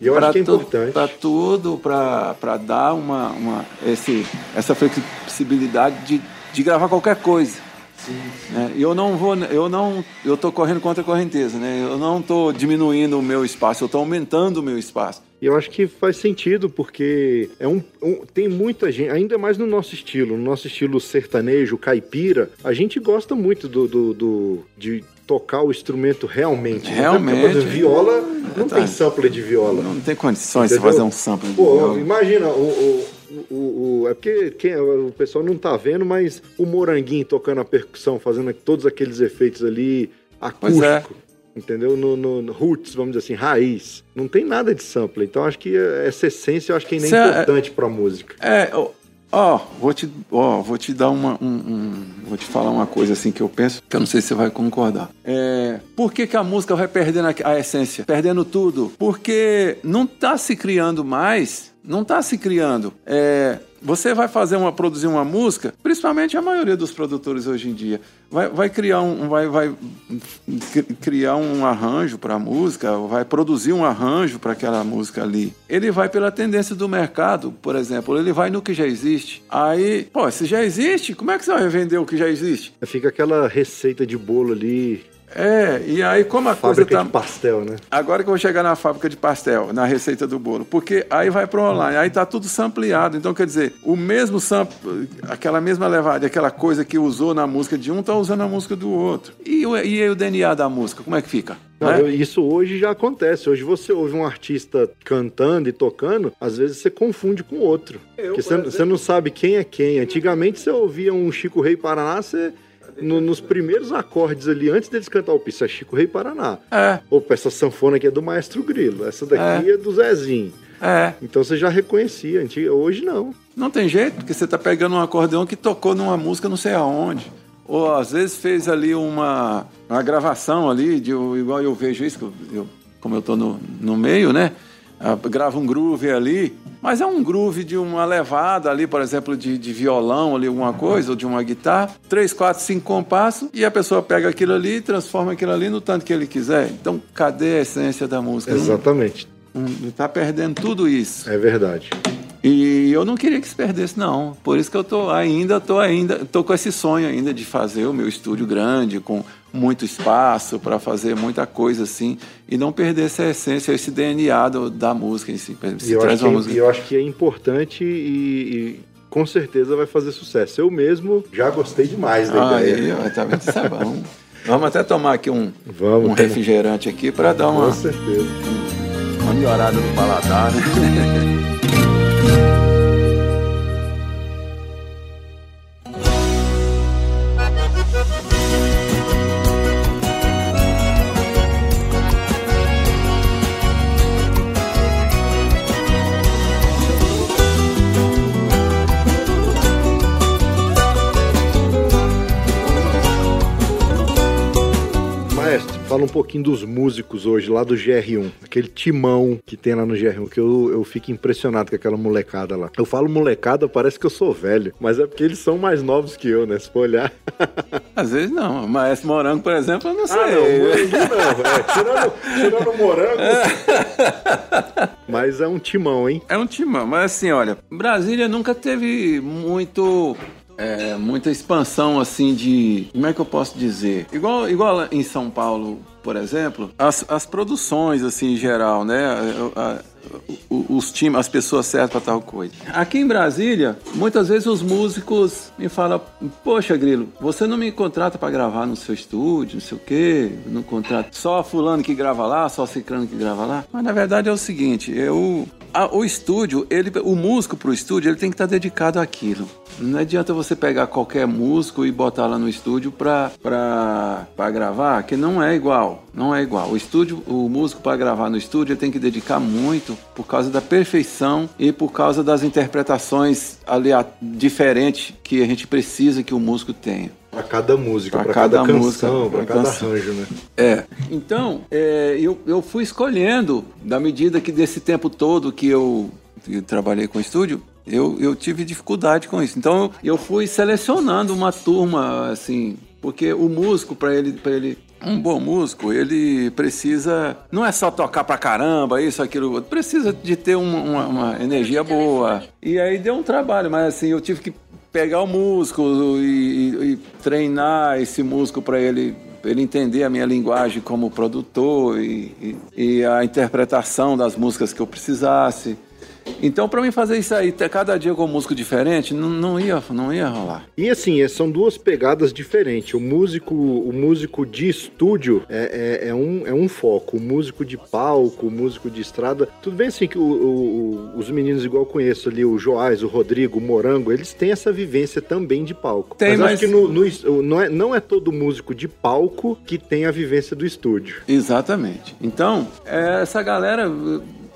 A: E eu acho que é importante.
B: Para tudo, para dar uma, uma, esse, essa flexibilidade de, de gravar qualquer coisa. Sim, sim. Né? Eu não vou, eu não, eu estou correndo contra a correnteza, né? Eu não estou diminuindo o meu espaço, eu estou aumentando o meu espaço.
A: E eu acho que faz sentido, porque é um, um, tem muita gente, ainda mais no nosso estilo, no nosso estilo sertanejo, caipira, a gente gosta muito do, do, do de tocar o instrumento realmente.
B: Né? Realmente.
A: Né? viola, não tá. tem sampler de viola.
B: Não tem condições Entendeu? de fazer um sampler de
A: Pô,
B: viola.
A: Imagina, o, o, o, o, é porque quem, o pessoal não tá vendo, mas o Moranguinho tocando a percussão, fazendo todos aqueles efeitos ali é. acústico. É. Entendeu? No, no, no, roots, vamos dizer assim, raiz. Não tem nada de sampler. Então acho que essa essência eu acho que ainda é, é importante para música.
B: É, Ó, oh, vou te, oh, vou te dar uma, um, um, vou te falar uma coisa assim que eu penso, que eu não sei se você vai concordar. É, por que, que a música vai perdendo a, a essência, perdendo tudo? Porque não está se criando mais, não está se criando. É, você vai fazer uma produzir uma música, principalmente a maioria dos produtores hoje em dia, vai, vai criar um vai, vai criar um arranjo para a música, vai produzir um arranjo para aquela música ali. Ele vai pela tendência do mercado, por exemplo, ele vai no que já existe. Aí, pô, se já existe, como é que você vai vender o que já existe?
A: Fica aquela receita de bolo ali
B: é, e aí como a
A: fábrica
B: coisa
A: tá... de pastel, né?
B: Agora que eu vou chegar na fábrica de pastel, na receita do bolo, porque aí vai para online, aí tá tudo sampleado. Então, quer dizer, o mesmo sample, aquela mesma levada, aquela coisa que usou na música de um, tá usando na música do outro. E, o, e aí o DNA da música, como é que fica?
A: Não, né? Isso hoje já acontece. Hoje você ouve um artista cantando e tocando, às vezes você confunde com outro. Eu, porque você, você não sabe quem é quem. Antigamente você ouvia um Chico Rei Paraná, você no, nos primeiros acordes ali, antes deles cantar o Pissa Chico Rei Paraná.
B: É.
A: Opa, essa sanfona aqui é do Maestro Grilo, essa daqui é, é do Zezinho.
B: É.
A: Então você já reconhecia, hoje não.
B: Não tem jeito, porque você tá pegando um acordeão que tocou numa música não sei aonde. Ou às vezes fez ali uma, uma gravação ali, de, igual eu vejo isso, eu, eu, como eu tô no, no meio, né? Ah, grava um groove ali, mas é um groove de uma levada ali, por exemplo, de, de violão ali, alguma coisa, ou de uma guitarra, três, quatro, cinco compassos, e a pessoa pega aquilo ali e transforma aquilo ali no tanto que ele quiser. Então, cadê a essência da música?
A: Exatamente.
B: Está perdendo tudo isso.
A: É verdade.
B: E eu não queria que se perdesse, não. Por isso que eu tô ainda, tô ainda, tô com esse sonho ainda de fazer o meu estúdio grande, com muito espaço para fazer muita coisa assim e não perder essa essência, esse DNA do, da música em si.
A: Se eu, acho que, é música... eu acho que é importante e, e, com certeza vai fazer sucesso. Eu mesmo já gostei demais da
B: ah,
A: ideia.
B: Eu, tá vendo? Isso é bom. *laughs* Vamos até tomar aqui um, Vamos, um refrigerante aqui para dar uma,
A: com certeza.
B: uma melhorada no paladar. Né? *laughs*
A: Fala um pouquinho dos músicos hoje, lá do GR1. Aquele timão que tem lá no GR1, que eu, eu fico impressionado com aquela molecada lá. Eu falo molecada, parece que eu sou velho, mas é porque eles são mais novos que eu, né? Se for olhar. *laughs*
B: Às vezes não. O Maestro Morango, por exemplo, eu não sei.
A: Ah, não, morango não. É, tirando, tirando o morango. *laughs* mas é um timão, hein?
B: É um timão, mas assim, olha, Brasília nunca teve muito é, muita expansão assim de. Como é que eu posso dizer? Igual, igual em São Paulo, por exemplo, as, as produções assim em geral, né? A, os times, as pessoas certas para tal coisa. Aqui em Brasília, muitas vezes os músicos me falam: Poxa, Grilo, você não me contrata para gravar no seu estúdio, não sei o quê, não contrata só fulano que grava lá, só ciclano que grava lá. Mas na verdade é o seguinte: eu a, o estúdio, ele, o músico para o estúdio, ele tem que estar tá dedicado àquilo. Não adianta você pegar qualquer músico e botar lá no estúdio para gravar, que não é igual. Não é igual. O estúdio, o músico para gravar no estúdio, ele tem que dedicar muito por causa da perfeição e por causa das interpretações ali, diferentes que a gente precisa que o músico tenha.
A: Para cada música, para cada, cada, canção, para cada canção. arranjo, né?
B: É. Então, é, eu, eu fui escolhendo, da medida que desse tempo todo que eu, que eu trabalhei com estúdio, eu, eu tive dificuldade com isso. Então, eu fui selecionando uma turma, assim, porque o músico, para ele, para ele um bom músico, ele precisa. Não é só tocar pra caramba, isso, aquilo, precisa de ter uma, uma, uma, energia boa. E aí deu um trabalho, mas assim, eu tive que pegar o músico e, e, e treinar esse músico para ele ele entender a minha linguagem como produtor e, e, e, a interpretação das músicas que eu precisasse. Então, para mim fazer isso aí, ter cada dia com um músico diferente, não, não, ia, não ia rolar.
A: E assim, é, são duas pegadas diferentes. O músico, o músico de estúdio é, é, é um, é um foco. O músico de palco, o músico de estrada. Tudo bem assim que o, o, os meninos, igual eu conheço ali, o Joás, o Rodrigo, o Morango, eles têm essa vivência também de palco. Tem, mas, mas... acho que no, no, não, é, não é todo músico de palco que tem a vivência do estúdio.
B: Exatamente. Então, é, essa galera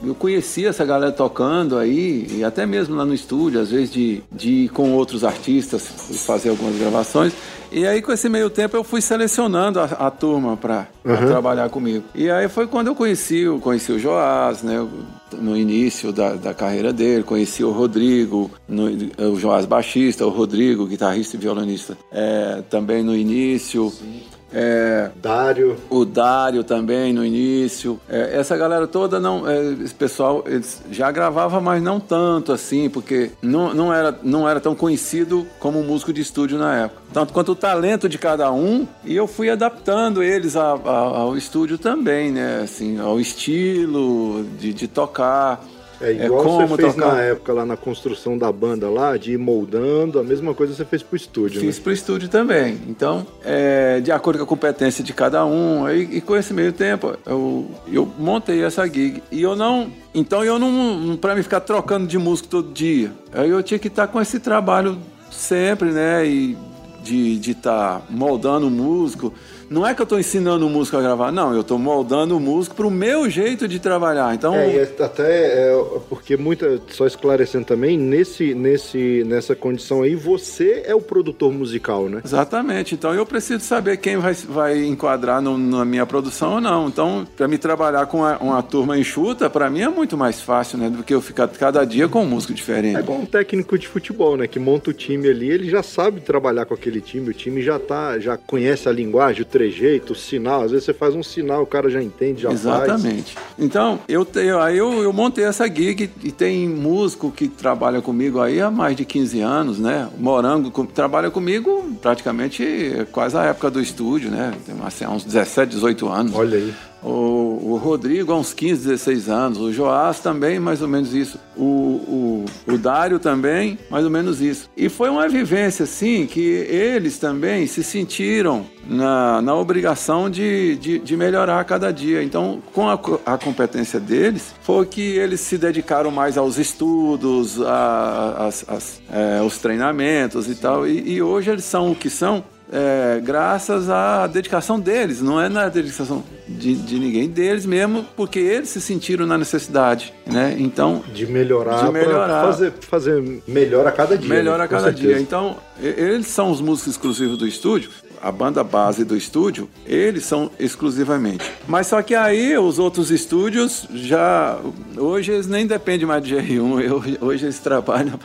B: eu conhecia essa galera tocando aí, e até mesmo lá no estúdio, às vezes de, de ir com outros artistas fazer algumas gravações. E aí, com esse meio tempo, eu fui selecionando a, a turma para uhum. trabalhar comigo. E aí foi quando eu conheci, eu conheci o Joás, né? No início da, da carreira dele, conheci o Rodrigo, no, o Joás baixista, o Rodrigo, guitarrista e violonista, é, também no início. Sim.
A: É, Dário.
B: O Dário também no início. É, essa galera toda, não, é, esse pessoal eles já gravava, mas não tanto assim, porque não, não, era, não era tão conhecido como músico de estúdio na época. Tanto quanto o talento de cada um, e eu fui adaptando eles a, a, ao estúdio também, né? Assim, ao estilo de, de tocar.
A: É, é igual é você fez tocar. na época lá na construção da banda lá, de ir moldando, a mesma coisa você fez pro estúdio,
B: Fiz
A: né?
B: pro estúdio também. Então, é, de acordo com a competência de cada um, aí, e com esse meio tempo, eu, eu montei essa gig. E eu não. Então eu não. Pra mim ficar trocando de músico todo dia. Aí eu tinha que estar com esse trabalho sempre, né? E de estar tá moldando o músico não é que eu estou ensinando o músico a gravar, não, eu estou moldando o músico para o meu jeito de trabalhar. Então,
A: é, é até é, porque muita, só esclarecendo também, nesse, nesse, nessa condição aí, você é o produtor musical, né?
B: Exatamente. Então eu preciso saber quem vai, vai enquadrar no, na minha produção ou não. Então, para me trabalhar com uma, uma turma enxuta, para mim é muito mais fácil, né, do que eu ficar cada dia com um músico diferente. É
A: igual um técnico de futebol, né, que monta o time ali, ele já sabe trabalhar com aquele time, o time já tá, já conhece a linguagem, o trejeito, sinal. Às vezes você faz um sinal, o cara já entende, já
B: Exatamente.
A: Faz.
B: Então, eu, tenho, aí eu, eu montei essa gig e tem músico que trabalha comigo aí há mais de 15 anos, né? O Morango trabalha comigo praticamente quase a época do estúdio, né? Tem assim, uns 17, 18 anos.
A: Olha aí.
B: O, o, Rodrigo há uns 15, 16 anos. O Joás também, mais ou menos isso. O, o, o Dário também, mais ou menos isso. E foi uma vivência, assim, que eles também se sentiram na, na obrigação de, de, de melhorar a cada dia. Então, com a, a, competência deles, foi que eles se dedicaram mais aos estudos, a, a, a, é, os treinamentos e tal. E, e hoje eles são o que são é, graças à dedicação deles, não é na dedicação de, de, ninguém, deles mesmo, porque eles se sentiram na necessidade, né? Então
A: de melhorar, de melhorar, fazer, fazer melhor a cada dia.
B: Melhor né? a cada dia. Então eles são os músicos exclusivos do estúdio. a banda base do estúdio, eles são exclusivamente. Mas só que aí os outros estúdios já. Hoje eles nem dependem mais de GR1, *laughs* eu, hoje eles trabalham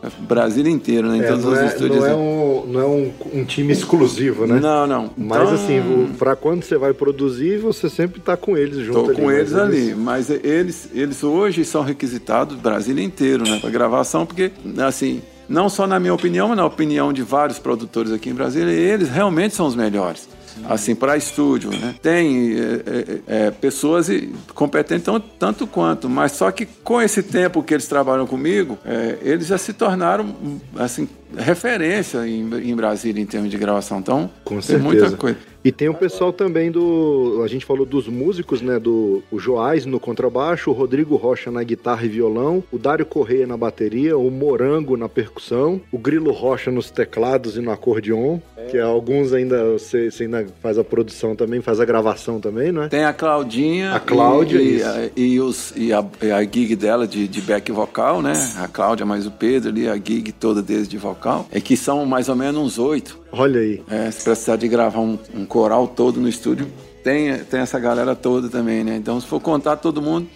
B: para Brasil inteiro, né? Em
A: É,
B: todos
A: não,
B: os
A: é,
B: estúdios.
A: não é um, não é um, um time exclusivo, né?
B: Não, não.
A: Mas
B: Então,
A: assim, pra quando você vai produzir, você sempre tá com eles junto
B: Estou
A: ali.
B: com
A: mas
B: eles ali, mas eles, eles hoje são requisitados Brasil inteiro, né, para gravação, porque assim, não só na minha opinião, mas na opinião de vários produtores aqui em Brasília, eles realmente são os melhores. Assim, para estúdio, né? Tem é, é, é, pessoas competentes tanto, tanto quanto, mas só que com esse tempo que eles trabalham comigo, é, eles já se tornaram, assim, referência em, em Brasília em termos de gravação. Então,
A: Com
B: tem
A: certeza.
B: muita coisa.
A: E tem o pessoal também do. A gente falou dos músicos, né? Do o Joás no contrabaixo, o Rodrigo Rocha na guitarra e violão, o Dário Correia na bateria, o Morango na percussão, o Grilo Rocha nos teclados e no acordeon, que alguns ainda você, você ainda faz a produção também, faz a gravação também, não é?
B: Tem a Claudinha.
A: A Cláudia,
B: e, e, e os, e, a, a gig dela de, de back vocal, né? A Cláudia mais o Pedro ali, a gig toda deles de vocal. É que são mais ou menos uns oito.
A: Olha aí.
B: É, se precisar de gravar um, um coral todo no estúdio, tem, tem essa galera toda também, né? Então, se for contar todo mundo,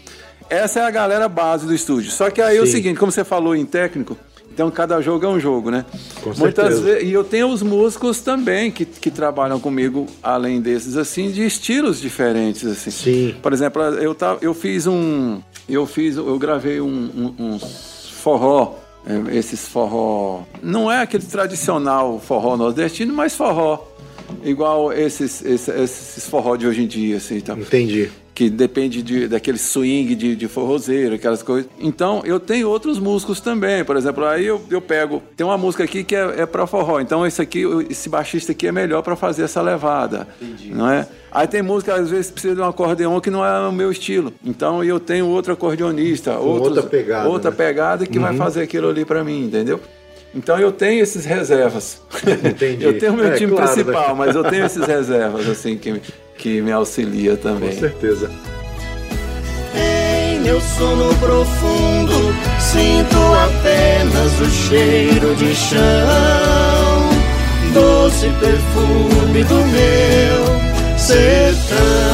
B: essa é a galera base do estúdio. Só que aí é o
A: Sim.
B: seguinte, como você falou em técnico, então cada jogo é um jogo, né?
A: Com
B: Muitas
A: certeza.
B: vezes, e eu tenho os músicos também que, que trabalham comigo, além desses, assim, de estilos diferentes, assim.
A: Sim.
B: Por exemplo, eu, ta- eu fiz um. Eu fiz. Eu gravei um, um, uns forró. É, Esses forró. Não é aquele tradicional forró nordestino, mas forró. Igual esses, esses, esses forró de hoje em dia, assim, tá?
A: Entendi.
B: Que depende de, daquele swing de, de forrozeiro, aquelas coisas. Então, eu tenho outros músicos também. Por exemplo, aí eu, eu pego. Tem uma música aqui que é, é pra forró. Então, esse aqui, esse baixista aqui é melhor pra fazer essa levada. Não é? Aí tem música, às vezes, precisa de um acordeon que não é o meu estilo. Então, eu tenho outro acordeonista, outros-
A: outra pegada,
B: outra
A: né?
B: pegada que vai fazer aquilo ali pra mim, entendeu? Então eu tenho esses reservas.
A: Entendi. *laughs*
B: eu tenho meu
A: É,
B: time
A: claro, né?
B: principal, mas eu tenho esses *laughs* reservas assim que, que me auxilia também.
A: Com certeza.
D: Em meu sono profundo, sinto apenas o cheiro de chão, doce perfume do meu sertão.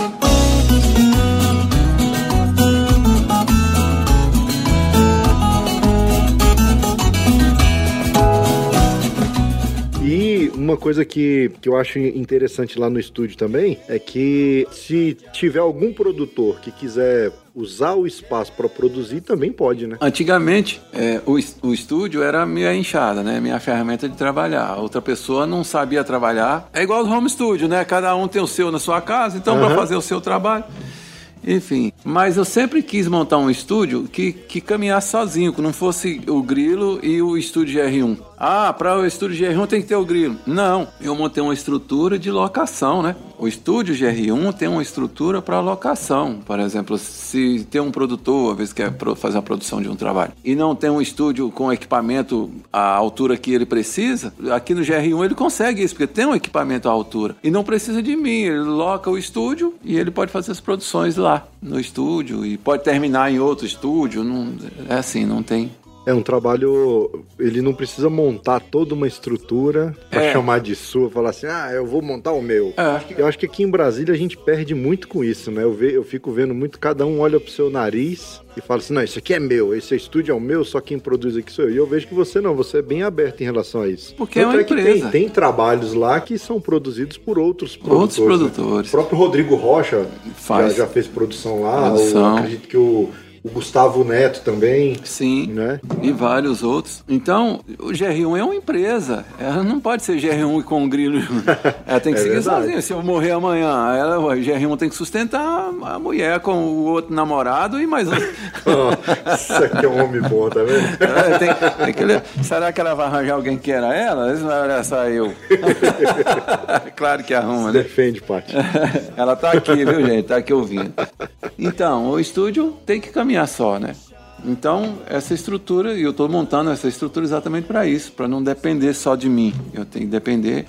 A: Uma coisa que, que eu acho interessante lá no estúdio também é que se tiver algum produtor que quiser usar o espaço para produzir, também pode, né?
B: Antigamente, é, o, o estúdio era minha enxada, né? Minha ferramenta de trabalhar. A outra pessoa não sabia trabalhar. É igual ao home studio, né? Cada um tem o seu na sua casa, então para
A: Aham.
B: fazer o seu trabalho. Enfim, mas eu sempre quis montar um estúdio que, que caminhasse sozinho, que não fosse o Grilo e o estúdio GR1. Ah, para o estúdio GR1 tem que ter o Grilo. Não, eu montei uma estrutura de locação, né? O estúdio GR1 tem uma estrutura para locação. Por exemplo, se tem um produtor, às vezes quer fazer a produção de um trabalho, e não tem um estúdio com equipamento à altura que ele precisa, aqui no GR1 ele consegue isso, porque tem um equipamento à altura. E não precisa de mim, ele loca o estúdio e ele pode fazer as produções lá no estúdio e pode terminar em outro estúdio. Não, é assim, não tem.
A: É um trabalho. Ele não precisa montar toda uma estrutura para
B: É.
A: chamar de sua, falar assim, ah, eu vou montar o meu.
B: É.
A: Eu acho que aqui em Brasília a gente perde muito com isso, né? Eu, ve, eu fico vendo muito, cada um olha pro seu nariz e fala assim, não, isso aqui é meu, esse estúdio é o meu, só quem produz aqui sou eu. E eu vejo que você não, você é bem aberto em relação a isso.
B: Porque é
A: Tanto
B: uma
A: que
B: empresa.
A: tem, tem trabalhos lá que são produzidos por outros produtores.
B: Outros
A: né?
B: produtores.
A: O próprio Rodrigo Rocha
B: Faz.
A: Já, já fez produção lá.
B: Produção.
A: Eu acredito que o, o Gustavo Neto também,
B: Sim.
A: né?
B: E vários outros. Então, o GR1 é uma empresa. Ela não pode ser GR1 com um grilo. *laughs* Ela tem que
A: É
B: seguir
A: verdade.
B: sozinha. Se eu morrer amanhã, ela, o GR1 tem que sustentar a mulher com o outro namorado e mais um.
A: Isso aqui é um homem bom, tá vendo?
B: É, tem- tem que. Será que ela vai arranjar alguém que queira ela? Isso não era só eu. *laughs* claro que arruma, né?
A: Defende, Paty. *laughs*
B: Ela tá aqui, viu, gente? Tá aqui ouvindo. Então, o estúdio tem que caminhar só, né? Então, essa estrutura, e eu estou montando essa estrutura exatamente para isso, para não depender só de mim. Eu tenho que depender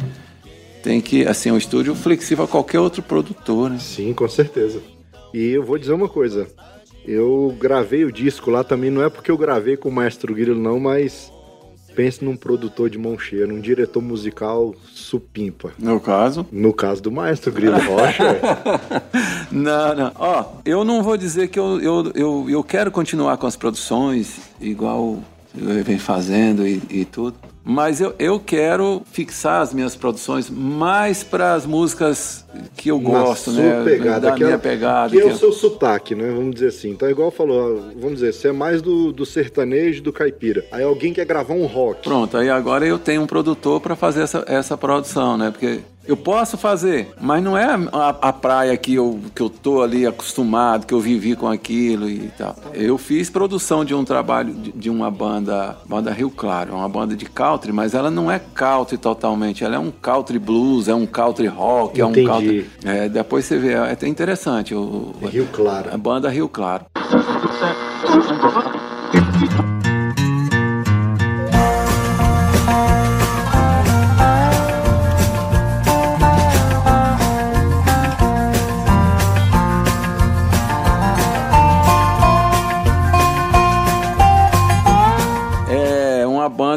B: tem que, assim, o estúdio flexível a qualquer outro produtor, né?
A: Sim, com certeza. E eu vou dizer uma coisa. Eu gravei o disco lá também, não é porque eu gravei com o Maestro Grilo, não, mas pense num produtor de mão cheia, num diretor musical supimpa.
B: No caso?
A: No caso do Maestro Grilo Rocha. *laughs*
B: não, não. Ó, eu não vou dizer que eu, eu, eu, eu quero continuar com as produções igual eu venho fazendo e, e tudo. Mas eu, eu quero fixar as minhas produções mais para as músicas que eu gosto, né?
A: Pegada,
B: da
A: que
B: minha
A: é,
B: pegada.
A: Que é
B: que
A: o
B: eu-
A: seu sotaque, né? Vamos dizer assim. Então, igual falou, vamos dizer, você é mais do, do sertanejo do caipira. Aí alguém quer gravar um rock.
B: Pronto, aí agora eu tenho um produtor para fazer essa, essa produção, né? Porque eu posso fazer, mas não é a, a praia que eu, que eu tô ali acostumado, que eu vivi com aquilo e tal. Eu fiz produção de um trabalho de, de uma banda, banda Rio Claro, uma banda de country, mas ela não é country totalmente, ela é um country blues, é um country rock, é um
A: Entendi.
B: country. É, depois você vê, é até interessante o,
A: Rio Claro.
B: a banda Rio Claro.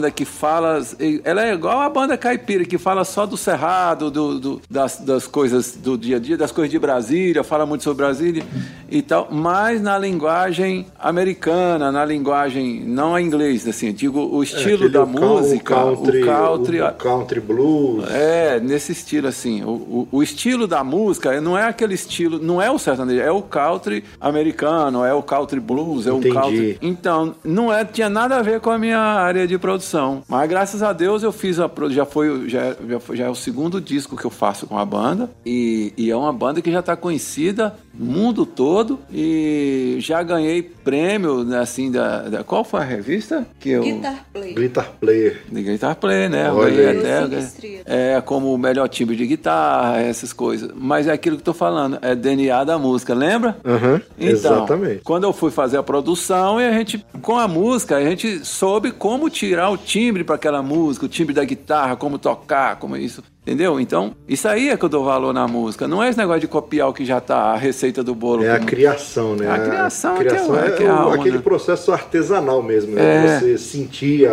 B: Banda que fala. Ela é igual a banda caipira, que fala só do cerrado, do, do- das, das coisas do dia a dia, das coisas de Brasília, fala muito sobre Brasília e tal, mas na linguagem americana, na linguagem. não a inglês, assim, digo o estilo
A: Aquele
B: da
A: o
B: música,
A: o country,
B: o country.
A: o country blues.
B: É, nesse estilo assim. O, o, estilo da música não é aquele estilo, não é o sertanejo, é o country americano, é o country blues, é o country. Então, não é, tinha nada a ver com a minha área de produção. Mas graças a Deus eu fiz a já foi já, já, foi- já é o segundo disco que eu faço com a banda e, e é uma banda que já está conhecida mundo todo e já ganhei prêmio né, assim da, da- qual foi a revista que eu
E: Guitar Play.
A: Guitar player.
B: de Guitar Play, né?
A: Olha
B: até,
E: estrelas.
B: é como o melhor timbre de guitarra, essas coisas. Mas é aquilo que eu tô falando, é DNA da música, lembra?
A: Aham,
B: Então,
A: exatamente.
B: quando eu fui fazer a produção, e a gente, com a música, a gente soube como tirar o timbre para aquela música, o timbre da guitarra, como tocar, como isso. Entendeu? Então, isso aí é que eu dou valor na música. Não é esse negócio de copiar o que já tá, a receita do bolo.
A: É a
B: como-
A: criação, né?
B: A criação é que é-
A: criação
B: é é
A: o-
B: a alma,
A: aquele
B: né?
A: processo artesanal mesmo, né?
B: É.
A: Você sentir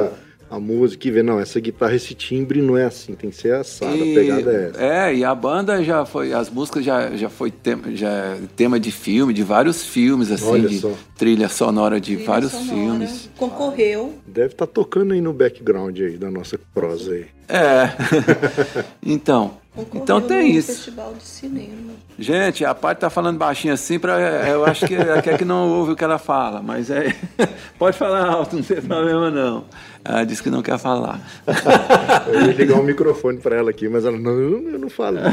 A: a, música e ver, não, essa guitarra, esse timbre não é assim, tem que ser assada,
B: E-
A: a pegada é essa.
B: É, e a banda já foi, as músicas já, já foi tema, já é tema de filme, de vários filmes, assim,
A: Olha
B: de
A: só.
B: trilha sonora de
E: Trilha
B: vários
E: sonora.
B: filmes.
E: Concorreu.
A: Deve estar tocando aí no background aí da nossa prosa aí.
B: É. *laughs* então,
E: Concorreu
B: então tem
E: no
B: isso.
E: Festival de Cinema.
B: Gente, a parte tá falando baixinho assim, pra, eu acho que ela quer que não ouve o que ela fala, mas é. *laughs* Pode falar alto, não tem problema não. Ela disse que não quer falar. *laughs*
A: Eu ia ligar o microfone pra ela aqui, mas ela, não, eu não falo. *laughs*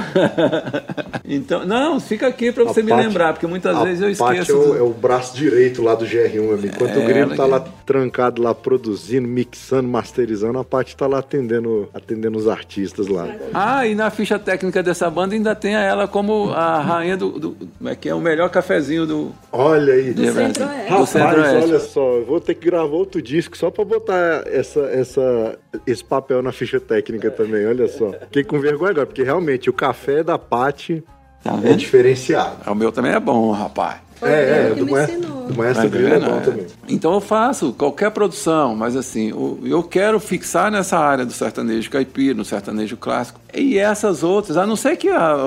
B: Então, não, fica aqui pra você
A: A
B: me lembrar, porque muitas
A: a
B: vezes eu esqueço.
A: É o,
B: do-
A: é o braço direito lá do GR1, meu amigo. Enquanto
B: É,
A: o Grilo tá
B: que-
A: lá trancado, lá produzindo, mixando, masterizando, a Paty tá lá atendendo, atendendo os artistas lá.
B: Ah, e na ficha técnica dessa banda ainda tem ela como a rainha do. do como é que é o melhor cafezinho do.
A: Olha aí.
E: Do
B: de Brasil.
E: Centro-Oeste.
B: Do
A: Rapaz, olha só, eu vou ter que gravar outro disco só pra botar essa, essa, esse papel na ficha técnica também, olha só. Fiquei com vergonha agora, porque realmente o café da Paty
B: Tá
A: é diferenciado.
B: O meu também é bom, rapaz.
E: Foi
A: é, é, do,
E: me
A: maestro,
E: ensinou.
A: do maestro Grilo é
B: vendo?
A: bom
B: É.
A: também.
B: Então eu faço qualquer produção, mas assim, eu quero fixar nessa área do sertanejo caipira, no sertanejo clássico. E essas outras, a não ser que a,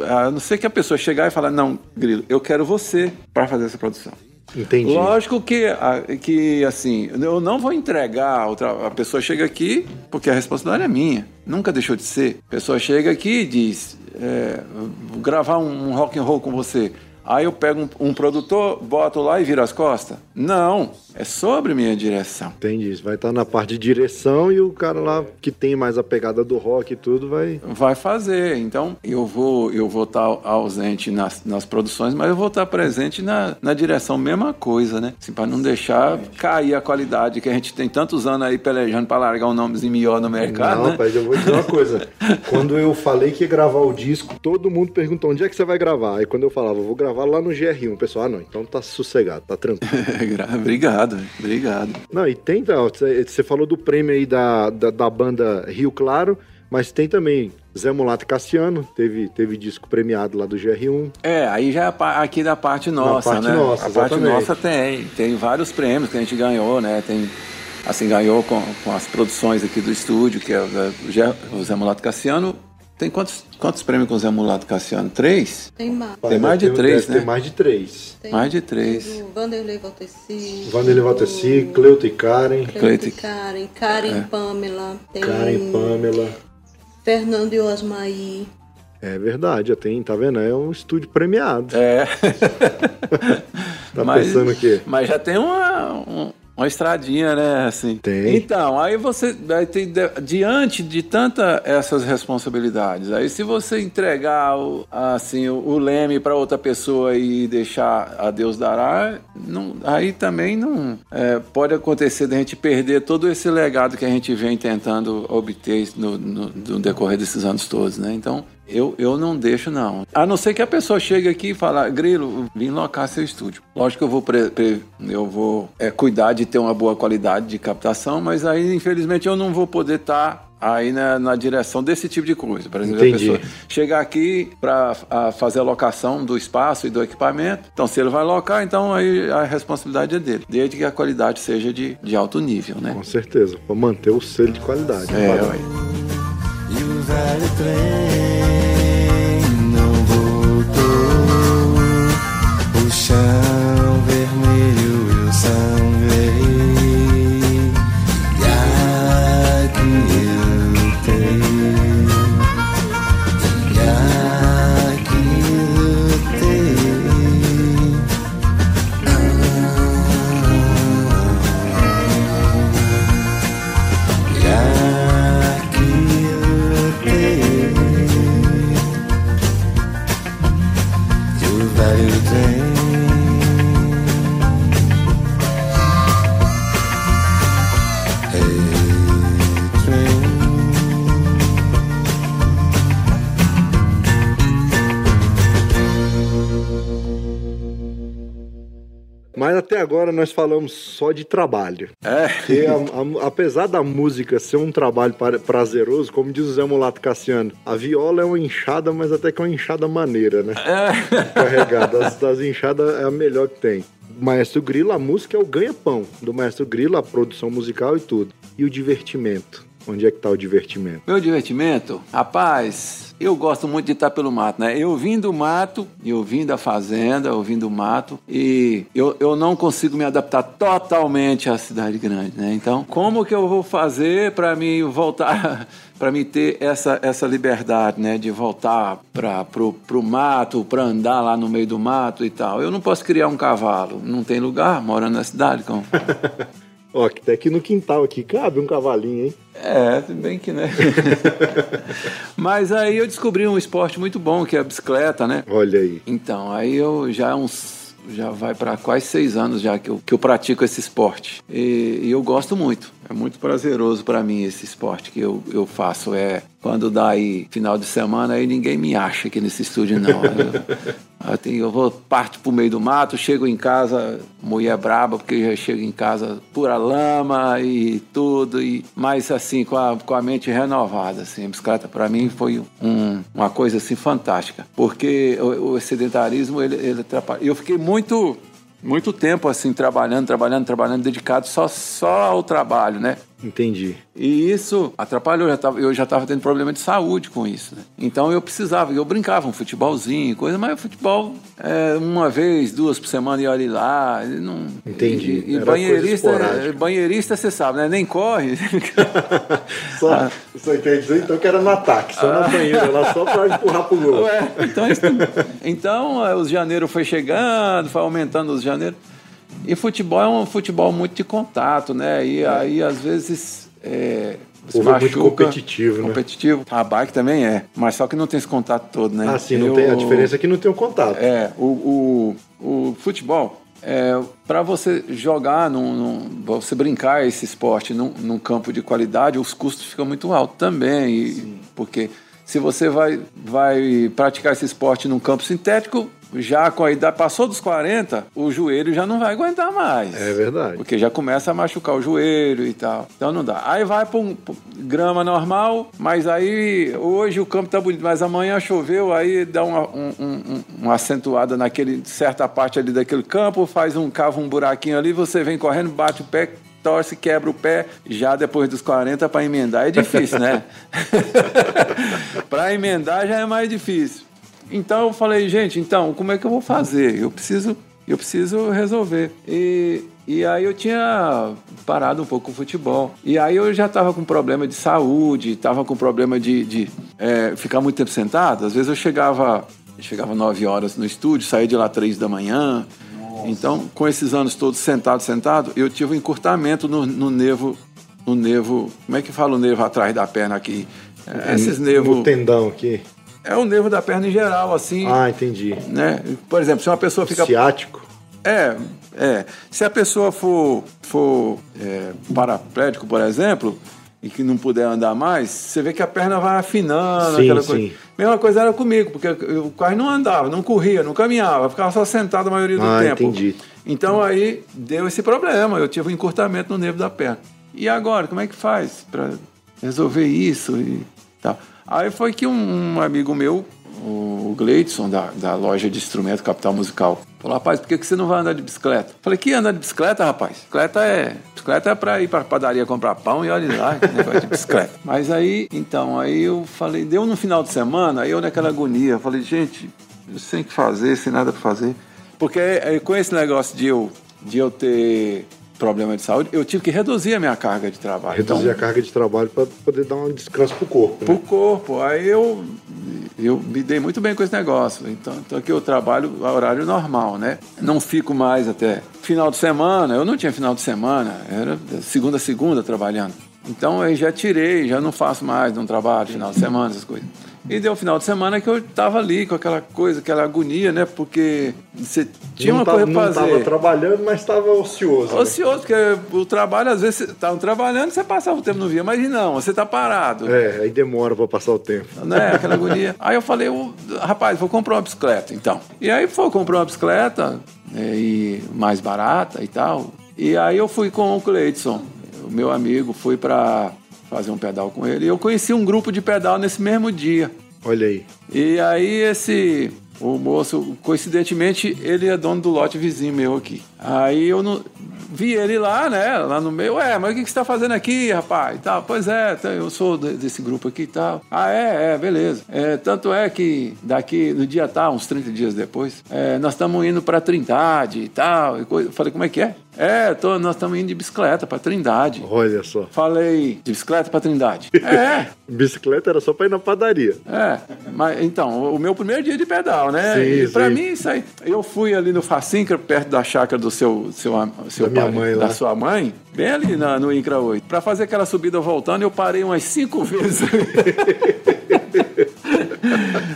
B: a não ser que a pessoa chegar e falar, não, Grilo, eu quero você para fazer essa produção.
A: Entendi.
B: Lógico que, que assim, eu não vou entregar, a pessoa chega aqui, porque a responsabilidade é minha, nunca deixou de ser. A pessoa chega aqui e diz, é, vou gravar um rock and roll com você. Aí eu pego um, um produtor, boto lá e viro as costas? Não, é sobre minha direção.
A: Entendi. Vai estar na parte de direção e o cara lá que tem mais a pegada do rock e tudo vai.
B: Vai fazer. Então, eu vou eu vou estar ausente nas, nas produções, mas eu vou estar presente na, na direção, mesma coisa, né? Assim, para não deixar cair a qualidade que a gente tem tantos anos aí pelejando para largar um nomezinho melhor no mercado,
A: Não,
B: né?
A: rapaz, eu vou dizer uma coisa. *laughs* quando eu falei que ia gravar o disco, todo mundo perguntou onde é que você vai gravar. Aí quando eu falava, vou gravar lá no GR1, o pessoal, ah, não, então tá sossegado, tá tranquilo. *laughs*
B: Obrigado, obrigado.
A: não, e tem, você falou do prêmio aí da, da, da banda Rio Claro. Mas tem também Zé Mulato Cassiano, teve, teve disco premiado lá do GR1.
B: É, aí já é aqui da parte nossa,
A: parte
B: né?
A: nossa,
B: a parte nossa tem. Tem vários prêmios que a gente ganhou, né? Tem, assim, ganhou com, com as produções aqui do estúdio, que é o Zé- o Zé Mulato Cassiano. Tem quantos, quantos prêmios com o Zé Mulato Cassiano? Três?
E: Tem mais.
B: Tem mais de três, né?
A: ter mais de três.
E: Tem
B: Mais de três.
E: O Vanderlei Valteci.
A: Vanderlei Valteci, Cleuto e Karen,
E: Cleide
B: Cleide.
E: Karen. Karen
B: É.
E: Pamela. Tem
A: Karen Pamela.
E: Fernando e Osmaí.
A: É verdade, já tem, tá vendo? É um estúdio premiado.
B: É. *laughs*
A: Tá pensando o quê?
B: Mas já tem uma, um- uma estradinha, né? Assim.
A: Tem.
B: Então, aí você aí tem, diante de tanta essas responsabilidades, aí se você entregar o, assim, o, o leme para outra pessoa e deixar a Deus dará, não, aí também não é, pode acontecer da gente perder todo esse legado que a gente vem tentando obter no, no, no decorrer desses anos todos, né? Então, eu, eu não deixo, não. A não ser que a pessoa chegue aqui e fale, Grilo, vim locar seu estúdio. Lógico que eu vou, pre- pre- eu vou é, cuidar de ter uma boa qualidade de captação, mas aí, infelizmente, eu não vou poder estar aí na, na direção desse tipo de coisa. Por exemplo,
A: Entendi.
B: a pessoa chegar aqui para fazer a locação do espaço e do equipamento. Então, se ele vai locar, então aí a responsabilidade é dele. Desde que a qualidade seja de, de alto nível, né?
A: Com certeza, pra manter o selo de qualidade.
B: É.
D: E o velho trem
A: agora nós falamos só de trabalho.
B: É.
A: Porque a- a- apesar da música ser um trabalho prazeroso, como diz o Zé Mulato Cassiano, a viola é uma enxada, mas até que é uma enxada maneira, né? Carregada. Das, das enxadas é a melhor que tem. Maestro Grilo, a música é o ganha-pão do Maestro Grilo, a produção musical e tudo. E o divertimento? Onde é que tá o divertimento?
B: Meu divertimento, rapaz, eu gosto muito de estar pelo mato, né? Eu vim do mato, eu vim da fazenda, eu vim do mato e eu, eu não consigo me adaptar totalmente à cidade grande, né? Então, como que eu vou fazer para me voltar, *laughs* para me ter essa, essa liberdade, né? De voltar para pro, pro mato, para andar lá no meio do mato e tal. Eu não posso criar um cavalo, não tem lugar morando na cidade, como. *laughs*
A: Ó, que até aqui no quintal aqui cabe um cavalinho, hein?
B: É, bem que, né? *laughs* Mas aí eu descobri um esporte muito bom, que é a bicicleta, né?
A: Olha aí.
B: Então, aí eu já uns. Já vai para quase seis anos já que eu, que eu pratico esse esporte. E, e eu gosto muito. É muito prazeroso para mim esse esporte que eu, eu faço. É quando dá aí final de semana, aí ninguém me acha aqui nesse estúdio, não. Eu, *laughs* eu, vou parto pro meio do mato, chego em casa, mulher braba, porque já chego em casa pura lama e tudo, e mas assim, com a, com a mente renovada, assim, a bicicleta para mim foi um- uma coisa assim fantástica, porque o, o sedentarismo, ele, ele atrapalha. Eu fiquei muito, muito tempo assim, trabalhando, trabalhando, trabalhando, dedicado só, só ao trabalho, né?
A: Entendi.
B: E isso atrapalhou, eu já estava tendo problema de saúde com isso. Né? Então eu precisava, eu brincava um futebolzinho, coisa, mas o futebol, é, uma vez, duas por semana e olhe lá. Não,
A: Entendi.
B: E, e banheirista,
A: esporádica.
B: banheirista, você sabe, né? Nem corre. *laughs*
A: Só, só entendi então que era no ataque, só na banheira, lá só pra empurrar pro gol. *laughs*
B: Ué, então, isso- então é, os janeiro foi chegando, foi aumentando os janeiro. E futebol é um futebol muito de contato, né? E aí, às vezes. É, se
A: povo é muito
B: machuca.
A: competitivo, né?
B: Competitivo. A bike também é, mas só que não tem esse contato todo, né?
A: Ah, sim, não
B: Eu-
A: tem, a diferença é que não tem o contato.
B: É, o, o, o futebol, é, para você jogar, num, num, você brincar esse esporte num, num campo de qualidade, os custos ficam muito altos também. e- porque se você vai, vai praticar esse esporte num campo sintético, já com a idade, passou dos 40, o joelho já não vai aguentar mais.
A: É verdade.
B: Porque já começa a machucar o joelho e tal. Então não dá. Aí vai para um grama normal, mas aí hoje o campo tá bonito, mas amanhã choveu, aí dá uma, um, um, uma acentuada naquele certa parte ali daquele campo, faz um cava um buraquinho ali, você vem correndo, bate o pé, torce, quebra o pé, já depois dos 40 para emendar é difícil, né? *laughs* *laughs* para emendar já é mais difícil. Então eu falei, gente, então como é que eu vou fazer? Eu preciso, eu preciso resolver. E, e aí eu tinha parado um pouco o futebol. E aí eu já estava com problema de saúde, estava com problema de, de é, ficar muito tempo sentado. Às vezes eu chegava, chegava 9 horas no estúdio, saía de lá 3 da manhã. Então, com esses anos todos sentado, sentado, eu tive um encurtamento no, no nervo, no nervo, como é que fala o nervo atrás da perna aqui? É, esses nervos...
A: No tendão aqui.
B: É o nervo da perna em geral, assim.
A: Ah, entendi.
B: Né? Por exemplo, se uma pessoa fica.
A: Ciático.
B: É, é. Se a pessoa for, for é, paraplégico, por exemplo, e que não puder andar mais, você vê que a perna vai afinando,
A: Sim,
B: aquela
A: sim.
B: coisa. Mesma coisa era comigo, porque eu quase não andava, não corria, não caminhava, ficava só sentado a maioria do
A: Ah,
B: tempo.
A: entendi.
B: Então aí deu esse problema, eu tive um encurtamento no nervo da perna. E agora, como é que faz para resolver isso e tal? Aí foi que um, um amigo meu, o Gleidson, da, da loja de instrumento Capital Musical, falou, rapaz, por que, que você não vai andar de bicicleta? Falei, que andar de bicicleta, rapaz? Bicicleta é, bicicleta é pra ir pra padaria comprar pão e olha lá, que negócio de bicicleta. *laughs* Mas aí, então, aí eu falei, deu no final de semana, aí eu naquela agonia, falei, gente, sem o que fazer, sem nada pra fazer. Porque eh, com esse negócio de eu, de eu ter problema de saúde, eu tive que reduzir a minha carga de trabalho.
A: Reduzir
B: Então,
A: a carga de trabalho para poder dar um descanso pro corpo. né?
B: pro corpo. Aí eu, eu me dei muito bem com esse negócio. Então, então aqui eu trabalho a horário normal, né? Não fico mais até final de semana. Eu não tinha final de semana, era segunda a segunda trabalhando. Então eu já tirei, já não faço mais, não trabalho final de semana, essas coisas. E deu final de semana que eu tava ali com aquela coisa, aquela agonia, né? Porque você tinha
A: não
B: uma
A: tava,
B: coisa pra
A: não
B: fazer.
A: tava trabalhando, mas estava ocioso. né?
B: Ocioso, porque o trabalho, às vezes, você estavam trabalhando, você passava o tempo não via, mas não, você tá parado.
A: É, aí demora para passar o tempo.
B: Né? Aquela agonia. Aí eu falei, "Ô, rapaz, vou comprar uma bicicleta, então. E aí foi, comprei uma bicicleta, né, e mais barata e tal. E aí eu fui com o Cleidson, o meu amigo, fui para fazer um pedal com ele. E eu conheci um grupo de pedal nesse mesmo dia.
A: Olha aí.
B: E aí esse o moço, coincidentemente, ele é dono do lote vizinho meu aqui. Aí eu não vi ele lá, né, lá no meio. Ué, mas o que que você tá fazendo aqui, rapaz? E tal. Pois é, tá, eu sou de- desse grupo aqui e tal. Ah, é, é, beleza. É, tanto é que daqui, no dia tal, uns 30 dias depois, é, nós estamos indo pra Trindade e tal. E coisa. Eu Falei, como é que é? É, tô, nós estamos indo de bicicleta pra Trindade.
A: Olha só.
B: Falei, de bicicleta pra Trindade. *laughs* É,
A: Bicicleta era só para ir na padaria.
B: é, mas então, o meu primeiro dia de pedal, né?
A: Sim,
B: e pra
A: sim.
B: mim, isso aí. Eu fui ali no Facinca, perto da chácara do seu, seu, seu
A: Da minha mãe
B: da
A: lá.
B: sua mãe, bem ali na- no Incra 8. Pra fazer aquela subida voltando, eu parei umas cinco vezes. *laughs*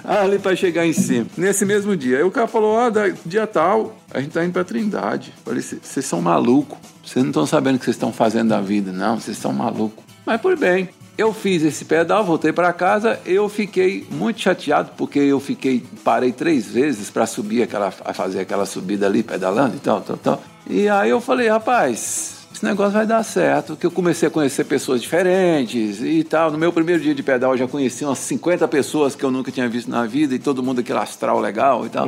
B: ali pra chegar em cima. Nesse mesmo dia. Aí o cara falou: ó, da- dia tal, a gente tá indo pra Trindade. Falei: vocês são malucos. Vocês não estão sabendo o que vocês estão fazendo da vida, não. Vocês estão malucos. Mas por bem. Eu fiz esse pedal, voltei para casa, eu fiquei muito chateado porque eu fiquei parei três vezes para subir aquela fazer aquela subida ali pedalando e tal, tal, tal. E aí eu falei, rapaz, esse negócio vai dar certo, que eu comecei a conhecer pessoas diferentes e tal. No meu primeiro dia de pedal eu já conheci umas 50 pessoas que eu nunca tinha visto na vida e todo mundo aquele astral legal e tal.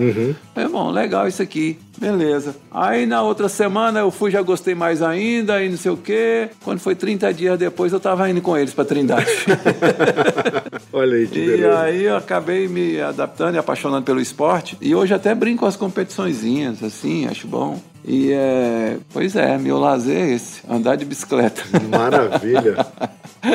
B: Falei, bom, legal isso aqui, beleza. Aí na outra semana eu fui, já gostei mais ainda e não sei o quê. Quando foi 30 dias depois eu tava indo com eles pra Trindade. *laughs*
A: Olha aí, que
B: E
A: beleza.
B: aí eu acabei me adaptando e apaixonando pelo esporte. E hoje até brinco com as competiçõezinhas, assim, acho bom. E é. Pois é, meu lazer é esse, andar de bicicleta. *laughs*
A: Maravilha.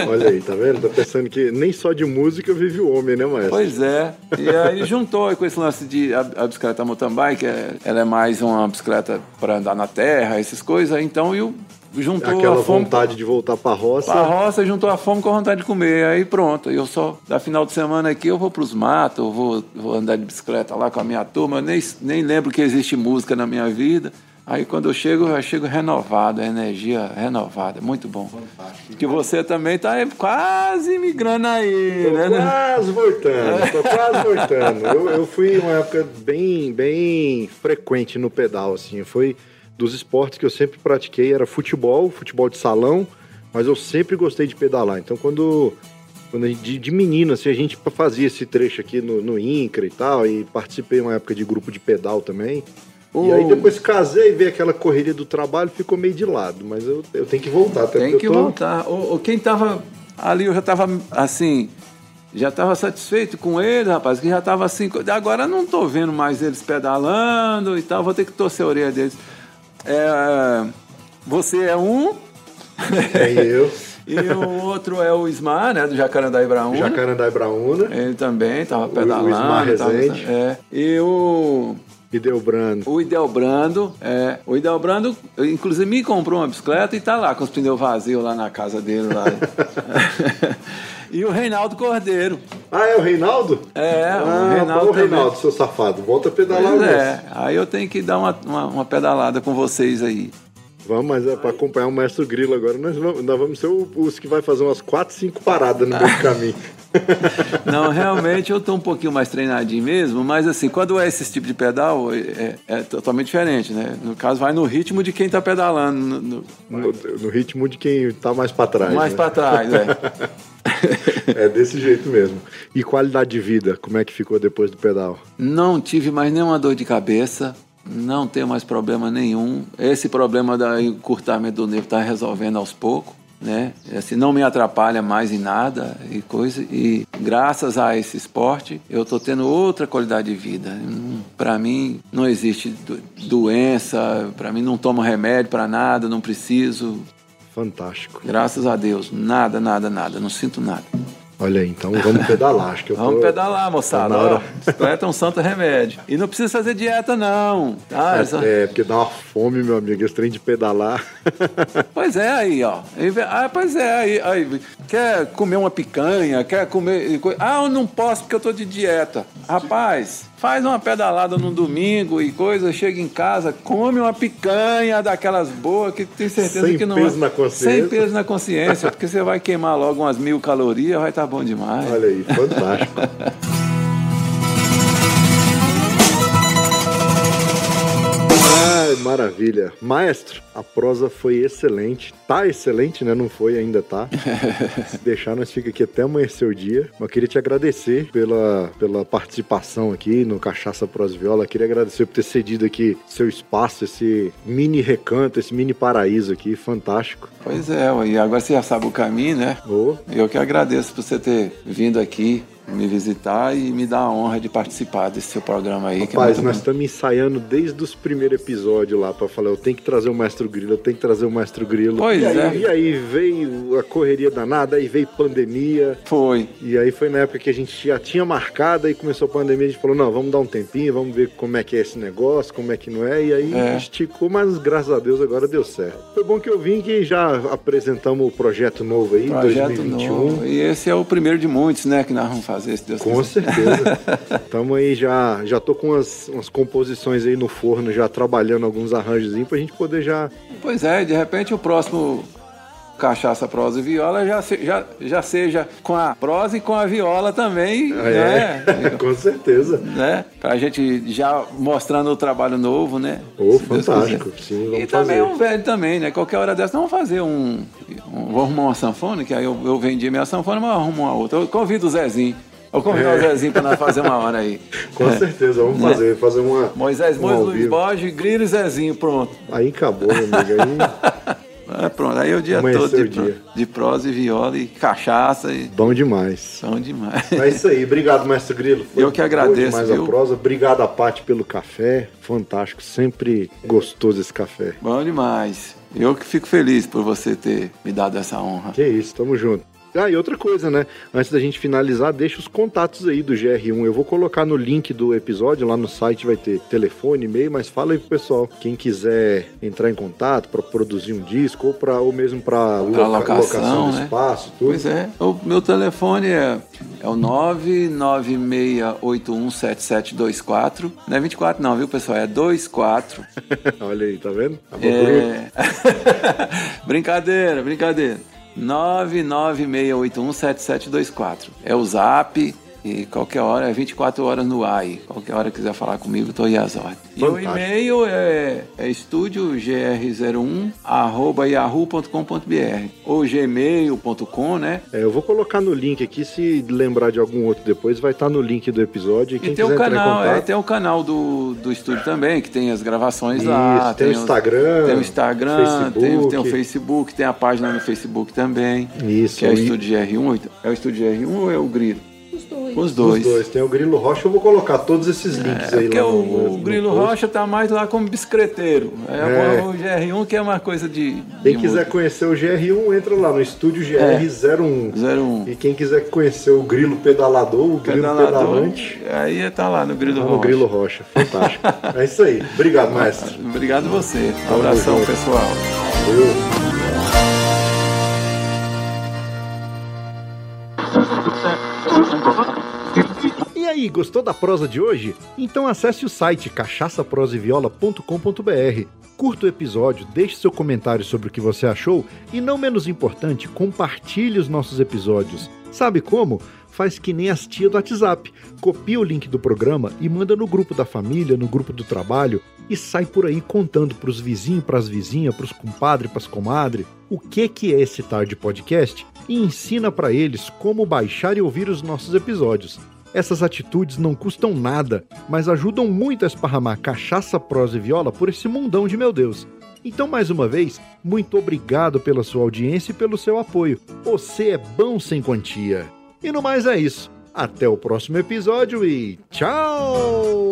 A: Olha aí, tá vendo? Tá pensando que nem só de música vive o homem, né, maestro?
B: Pois é. E aí juntou com esse lance de a, a bicicleta mountain bike, é, ela é mais uma bicicleta para andar na terra, essas coisas. Então eu juntou
A: Aquela
B: a fome
A: vontade de voltar pra roça.
B: a roça juntou a fome com a vontade de comer. Aí pronto, eu só, da final de semana aqui, eu vou pros matos, eu vou, vou andar de bicicleta lá com a minha turma. Eu nem, nem lembro que existe música na minha vida. Aí quando eu chego, eu chego renovado, a energia renovada. Muito bom. Que você também está quase migrando aí,
A: Tô
B: né?
A: quase voltando, tô quase voltando. Eu, eu fui uma época bem, bem frequente no pedal, assim. Foi dos esportes que eu sempre pratiquei, era futebol, futebol de salão, mas eu sempre gostei de pedalar. Então quando, quando de, de menino, assim, a gente fazia esse trecho aqui no, no INCRA e tal, e participei uma época de grupo de pedal também. E aí
B: O-
A: depois casei e ver aquela correria do trabalho, ficou meio de lado. Mas eu, eu tenho que voltar, até
B: Tem que
A: tô...
B: voltar. O, o- quem tava ali, eu já tava assim, já tava satisfeito com ele, rapaz, que já tava assim. Agora eu não tô vendo mais eles pedalando e tal, vou ter que torcer a orelha deles. É, você é um,
A: Tem eu, *laughs*
B: e o outro é o Ismar, né, do Jacarandá Ibraúna.
A: Jacarandá e Braúna,
B: Ele também tava
A: o
B: pedalando.
A: Ismar
B: tava-
A: Rezende.
B: é. E o,
A: e deu brando.
B: o Idelbrando, é, o Idelbrando, inclusive me comprou uma bicicleta e tá lá com os pneus vazios lá na casa dele. Lá. *laughs* e o Reinaldo Cordeiro.
A: Ah, é o Reinaldo?
B: É,
A: ah,
B: o Reinaldo também.
A: Reinaldo, seu safado. Volta a pedalar
B: Pois é, aí eu tenho que dar uma, uma, uma pedalada com vocês aí.
A: Vamos, mas é pra acompanhar o Mestre Grilo agora, nós vamos, nós vamos ser os que vai fazer umas 4, 5 paradas no meio do caminho. *laughs*
B: Não, realmente eu tô um pouquinho mais treinadinho mesmo, mas assim, quando é esse tipo de pedal, é, é totalmente diferente, né? No caso, vai no ritmo de quem tá pedalando, no- no-
A: No, no ritmo de quem tá mais pra trás.
B: mais
A: né?
B: para trás, é. *laughs*
A: É desse jeito mesmo. E qualidade de vida, como é que ficou depois do pedal?
B: Não tive mais nenhuma dor de cabeça, não tenho mais problema nenhum. Esse problema do encurtamento do nervo está resolvendo aos poucos, né? Assim, não me atrapalha mais em nada e coisa. E graças a esse esporte, eu estou tendo outra qualidade de vida. Para mim, não existe do- doença, para mim, não tomo remédio para nada, não preciso.
A: Fantástico.
B: Graças a Deus, nada, nada, nada, não sinto nada.
A: Olha aí, então vamos pedalar. Acho que eu
B: Vamos
A: tô...
B: pedalar, moçada.
A: tá hora.
B: Bicicleta é um santo remédio. E não precisa fazer dieta, não. Tá? Só-
A: É, porque dá uma fome, meu amigo, esse trem de pedalar. *laughs*
B: Pois é, aí, ó. Ah, pois é, aí, aí. Quer comer uma picanha, quer comer. Ah, eu não posso porque eu tô de dieta. Rapaz, faz uma pedalada no domingo e coisa, chega em casa, come uma picanha daquelas boas que tem certeza
A: Sem
B: que não
A: peso
B: é.
A: na consciência.
B: Sem peso na consciência, porque você vai queimar logo umas mil calorias, vai estar bom demais.
A: Olha aí, fantástico. *laughs* Ai, maravilha. Maestro, a prosa foi excelente. Tá excelente, né? Não foi, ainda tá. *laughs* Se deixar, nós fica aqui até amanhecer o dia. Mas eu queria te agradecer pela, pela participação aqui no Cachaça Pros Viola. Queria agradecer por ter cedido aqui seu espaço, esse mini recanto, esse mini paraíso aqui. Fantástico.
B: Pois é, e agora você já sabe o caminho, né?
A: Ô,
B: Eu que agradeço por você ter vindo aqui me visitar e me dar a honra de participar desse seu programa aí. que é
A: Rapaz,
B: muito
A: nós estamos ensaiando desde os primeiros episódios lá pra falar, eu tenho que trazer o Mestre Grilo, eu tenho que trazer o Mestre Grilo.
B: Pois
A: e aí,
B: é.
A: E aí veio a correria danada, aí veio pandemia,
B: Foi.
A: e aí foi na época que a gente já tinha marcado, aí começou a pandemia, a gente falou, não, vamos dar um tempinho, vamos ver como é que é esse negócio, como é que não é, e aí
B: É.
A: esticou, mas graças a Deus agora deu certo. Foi bom que eu vim que já apresentamos o projeto novo aí,
B: Projeto
A: 2021.
B: novo. E esse é o primeiro de muitos, né, que nós vamos fazer, se Deus
A: Com
B: quiser.
A: certeza. *laughs* Tamo aí já, já tô com umas, umas composições aí no forno, já trabalhando alguns arranjos pra gente poder já.
B: Pois é, de repente o próximo Cachaça, Prosa e Viola já, se- já, já seja com a prosa e com a viola também, né?
A: É, *laughs* com certeza.
B: né? Pra gente já mostrando o trabalho novo, né? Deus
A: fantástico. Sim, vamos
B: E também
A: fazer.
B: um velho também, né? Qualquer hora dessa, vamos fazer um, um. Vou arrumar uma sanfona, que aí eu, eu vendi minha sanfona, mas eu arrumo uma outra. Eu convido o Zezinho. Eu convido
A: É.
B: o Zezinho pra nós fazer uma hora aí. *laughs*
A: Com certeza, vamos fazer, fazer uma.
B: Moisés Moisés, Luiz. Borges, Grilo e Zezinho, pronto.
A: Aí acabou, meu amigo. Aí, *laughs*
B: É, pronto, aí é o dia
A: Amanheceu
B: todo de,
A: dia.
B: de prosa e viola e cachaça e
A: bom demais.
B: são demais.
A: É isso aí, obrigado, mestre Grilo. Foi
B: Eu que agradeço,
A: demais a prosa. Obrigado a Paty pelo café. Fantástico, sempre gostoso esse café.
B: Bom demais. Eu que fico feliz por você ter me dado essa honra.
A: Que isso, tamo junto. Ah, e outra coisa, né? Antes da gente finalizar, deixa os contatos aí do GR1. Eu vou colocar no link do episódio, lá no site vai ter telefone, e-mail, mas fala aí pro pessoal. Quem quiser entrar em contato para produzir um disco ou, pra, ou mesmo para
B: Pra locação,
A: do
B: né?
A: espaço, tudo.
B: Pois é. O meu telefone é, é o 996817724. Não é 24 não, viu, pessoal? É 24. *laughs*
A: Olha aí, tá vendo? Bruto.
B: É... *laughs* brincadeira, brincadeira. 996817724. É o zap e qualquer hora, é 24 horas no ar aí. Qualquer hora quiser falar comigo, tô aí às ordens. E o e-mail é, é estudiogr01 arroba yahoo.com.br ou gmail.com, né?
A: É, eu vou colocar no link aqui, se lembrar de algum outro depois, vai estar no link do episódio. E quem
B: E tem o canal, é,
A: contato,
B: tem o canal do, do estúdio também, que tem as gravações
A: Isso,
B: lá.
A: tem o
B: os-
A: Instagram,
B: Tem o Instagram, tem,
A: Facebook.
B: tem o Facebook, tem a página no Facebook também.
A: Isso,
B: Que é o
A: e-
B: Estúdio GR1. É o Estúdio GR1 ou é o Grilo?
E: Os dois.
B: Os
A: Os
B: dois.
A: dois. Tem o Grilo Rocha, eu vou colocar todos esses links
B: É
A: aí lá
B: o,
A: no,
B: o
A: no
B: Grilo
A: post.
B: Rocha tá mais lá como biscreteiro. É,
A: É.
B: o GR1 que é uma coisa de.
A: Quem
B: de
A: quiser
B: música.
A: conhecer o GR1, entra lá no estúdio
B: É.
A: GR01.
B: 01.
A: E quem quiser conhecer o Grilo Pedalador, o Grilo
B: Pedalador,
A: Pedalante,
B: aí tá lá no Grilo
A: tá no
B: Rocha.
A: Grilo Rocha. Fantástico. *laughs* é isso aí. Obrigado, mestre.
B: Obrigado você. Um abração, pessoal.
A: Valeu. Aí, gostou da prosa de hoje? Então acesse o site cachaçaproseviola.com.br. Curta o episódio, deixe seu comentário sobre o que você achou e, não menos importante, compartilhe os nossos episódios. Sabe como? Faz que nem as tias do WhatsApp. Copia o link do programa e manda no grupo da família, no grupo do trabalho e sai por aí contando pros vizinhos, pras vizinhas, pros compadres, pras comadres, o que que é esse Tarde Podcast e ensina pra eles como baixar e ouvir os nossos episódios. Essas atitudes não custam nada, mas ajudam muito a esparramar cachaça, prosa e viola por esse mundão de meu Deus. Então, mais uma vez, muito obrigado pela sua audiência e pelo seu apoio. Você é bom sem quantia. E no mais é isso. Até o próximo episódio e tchau!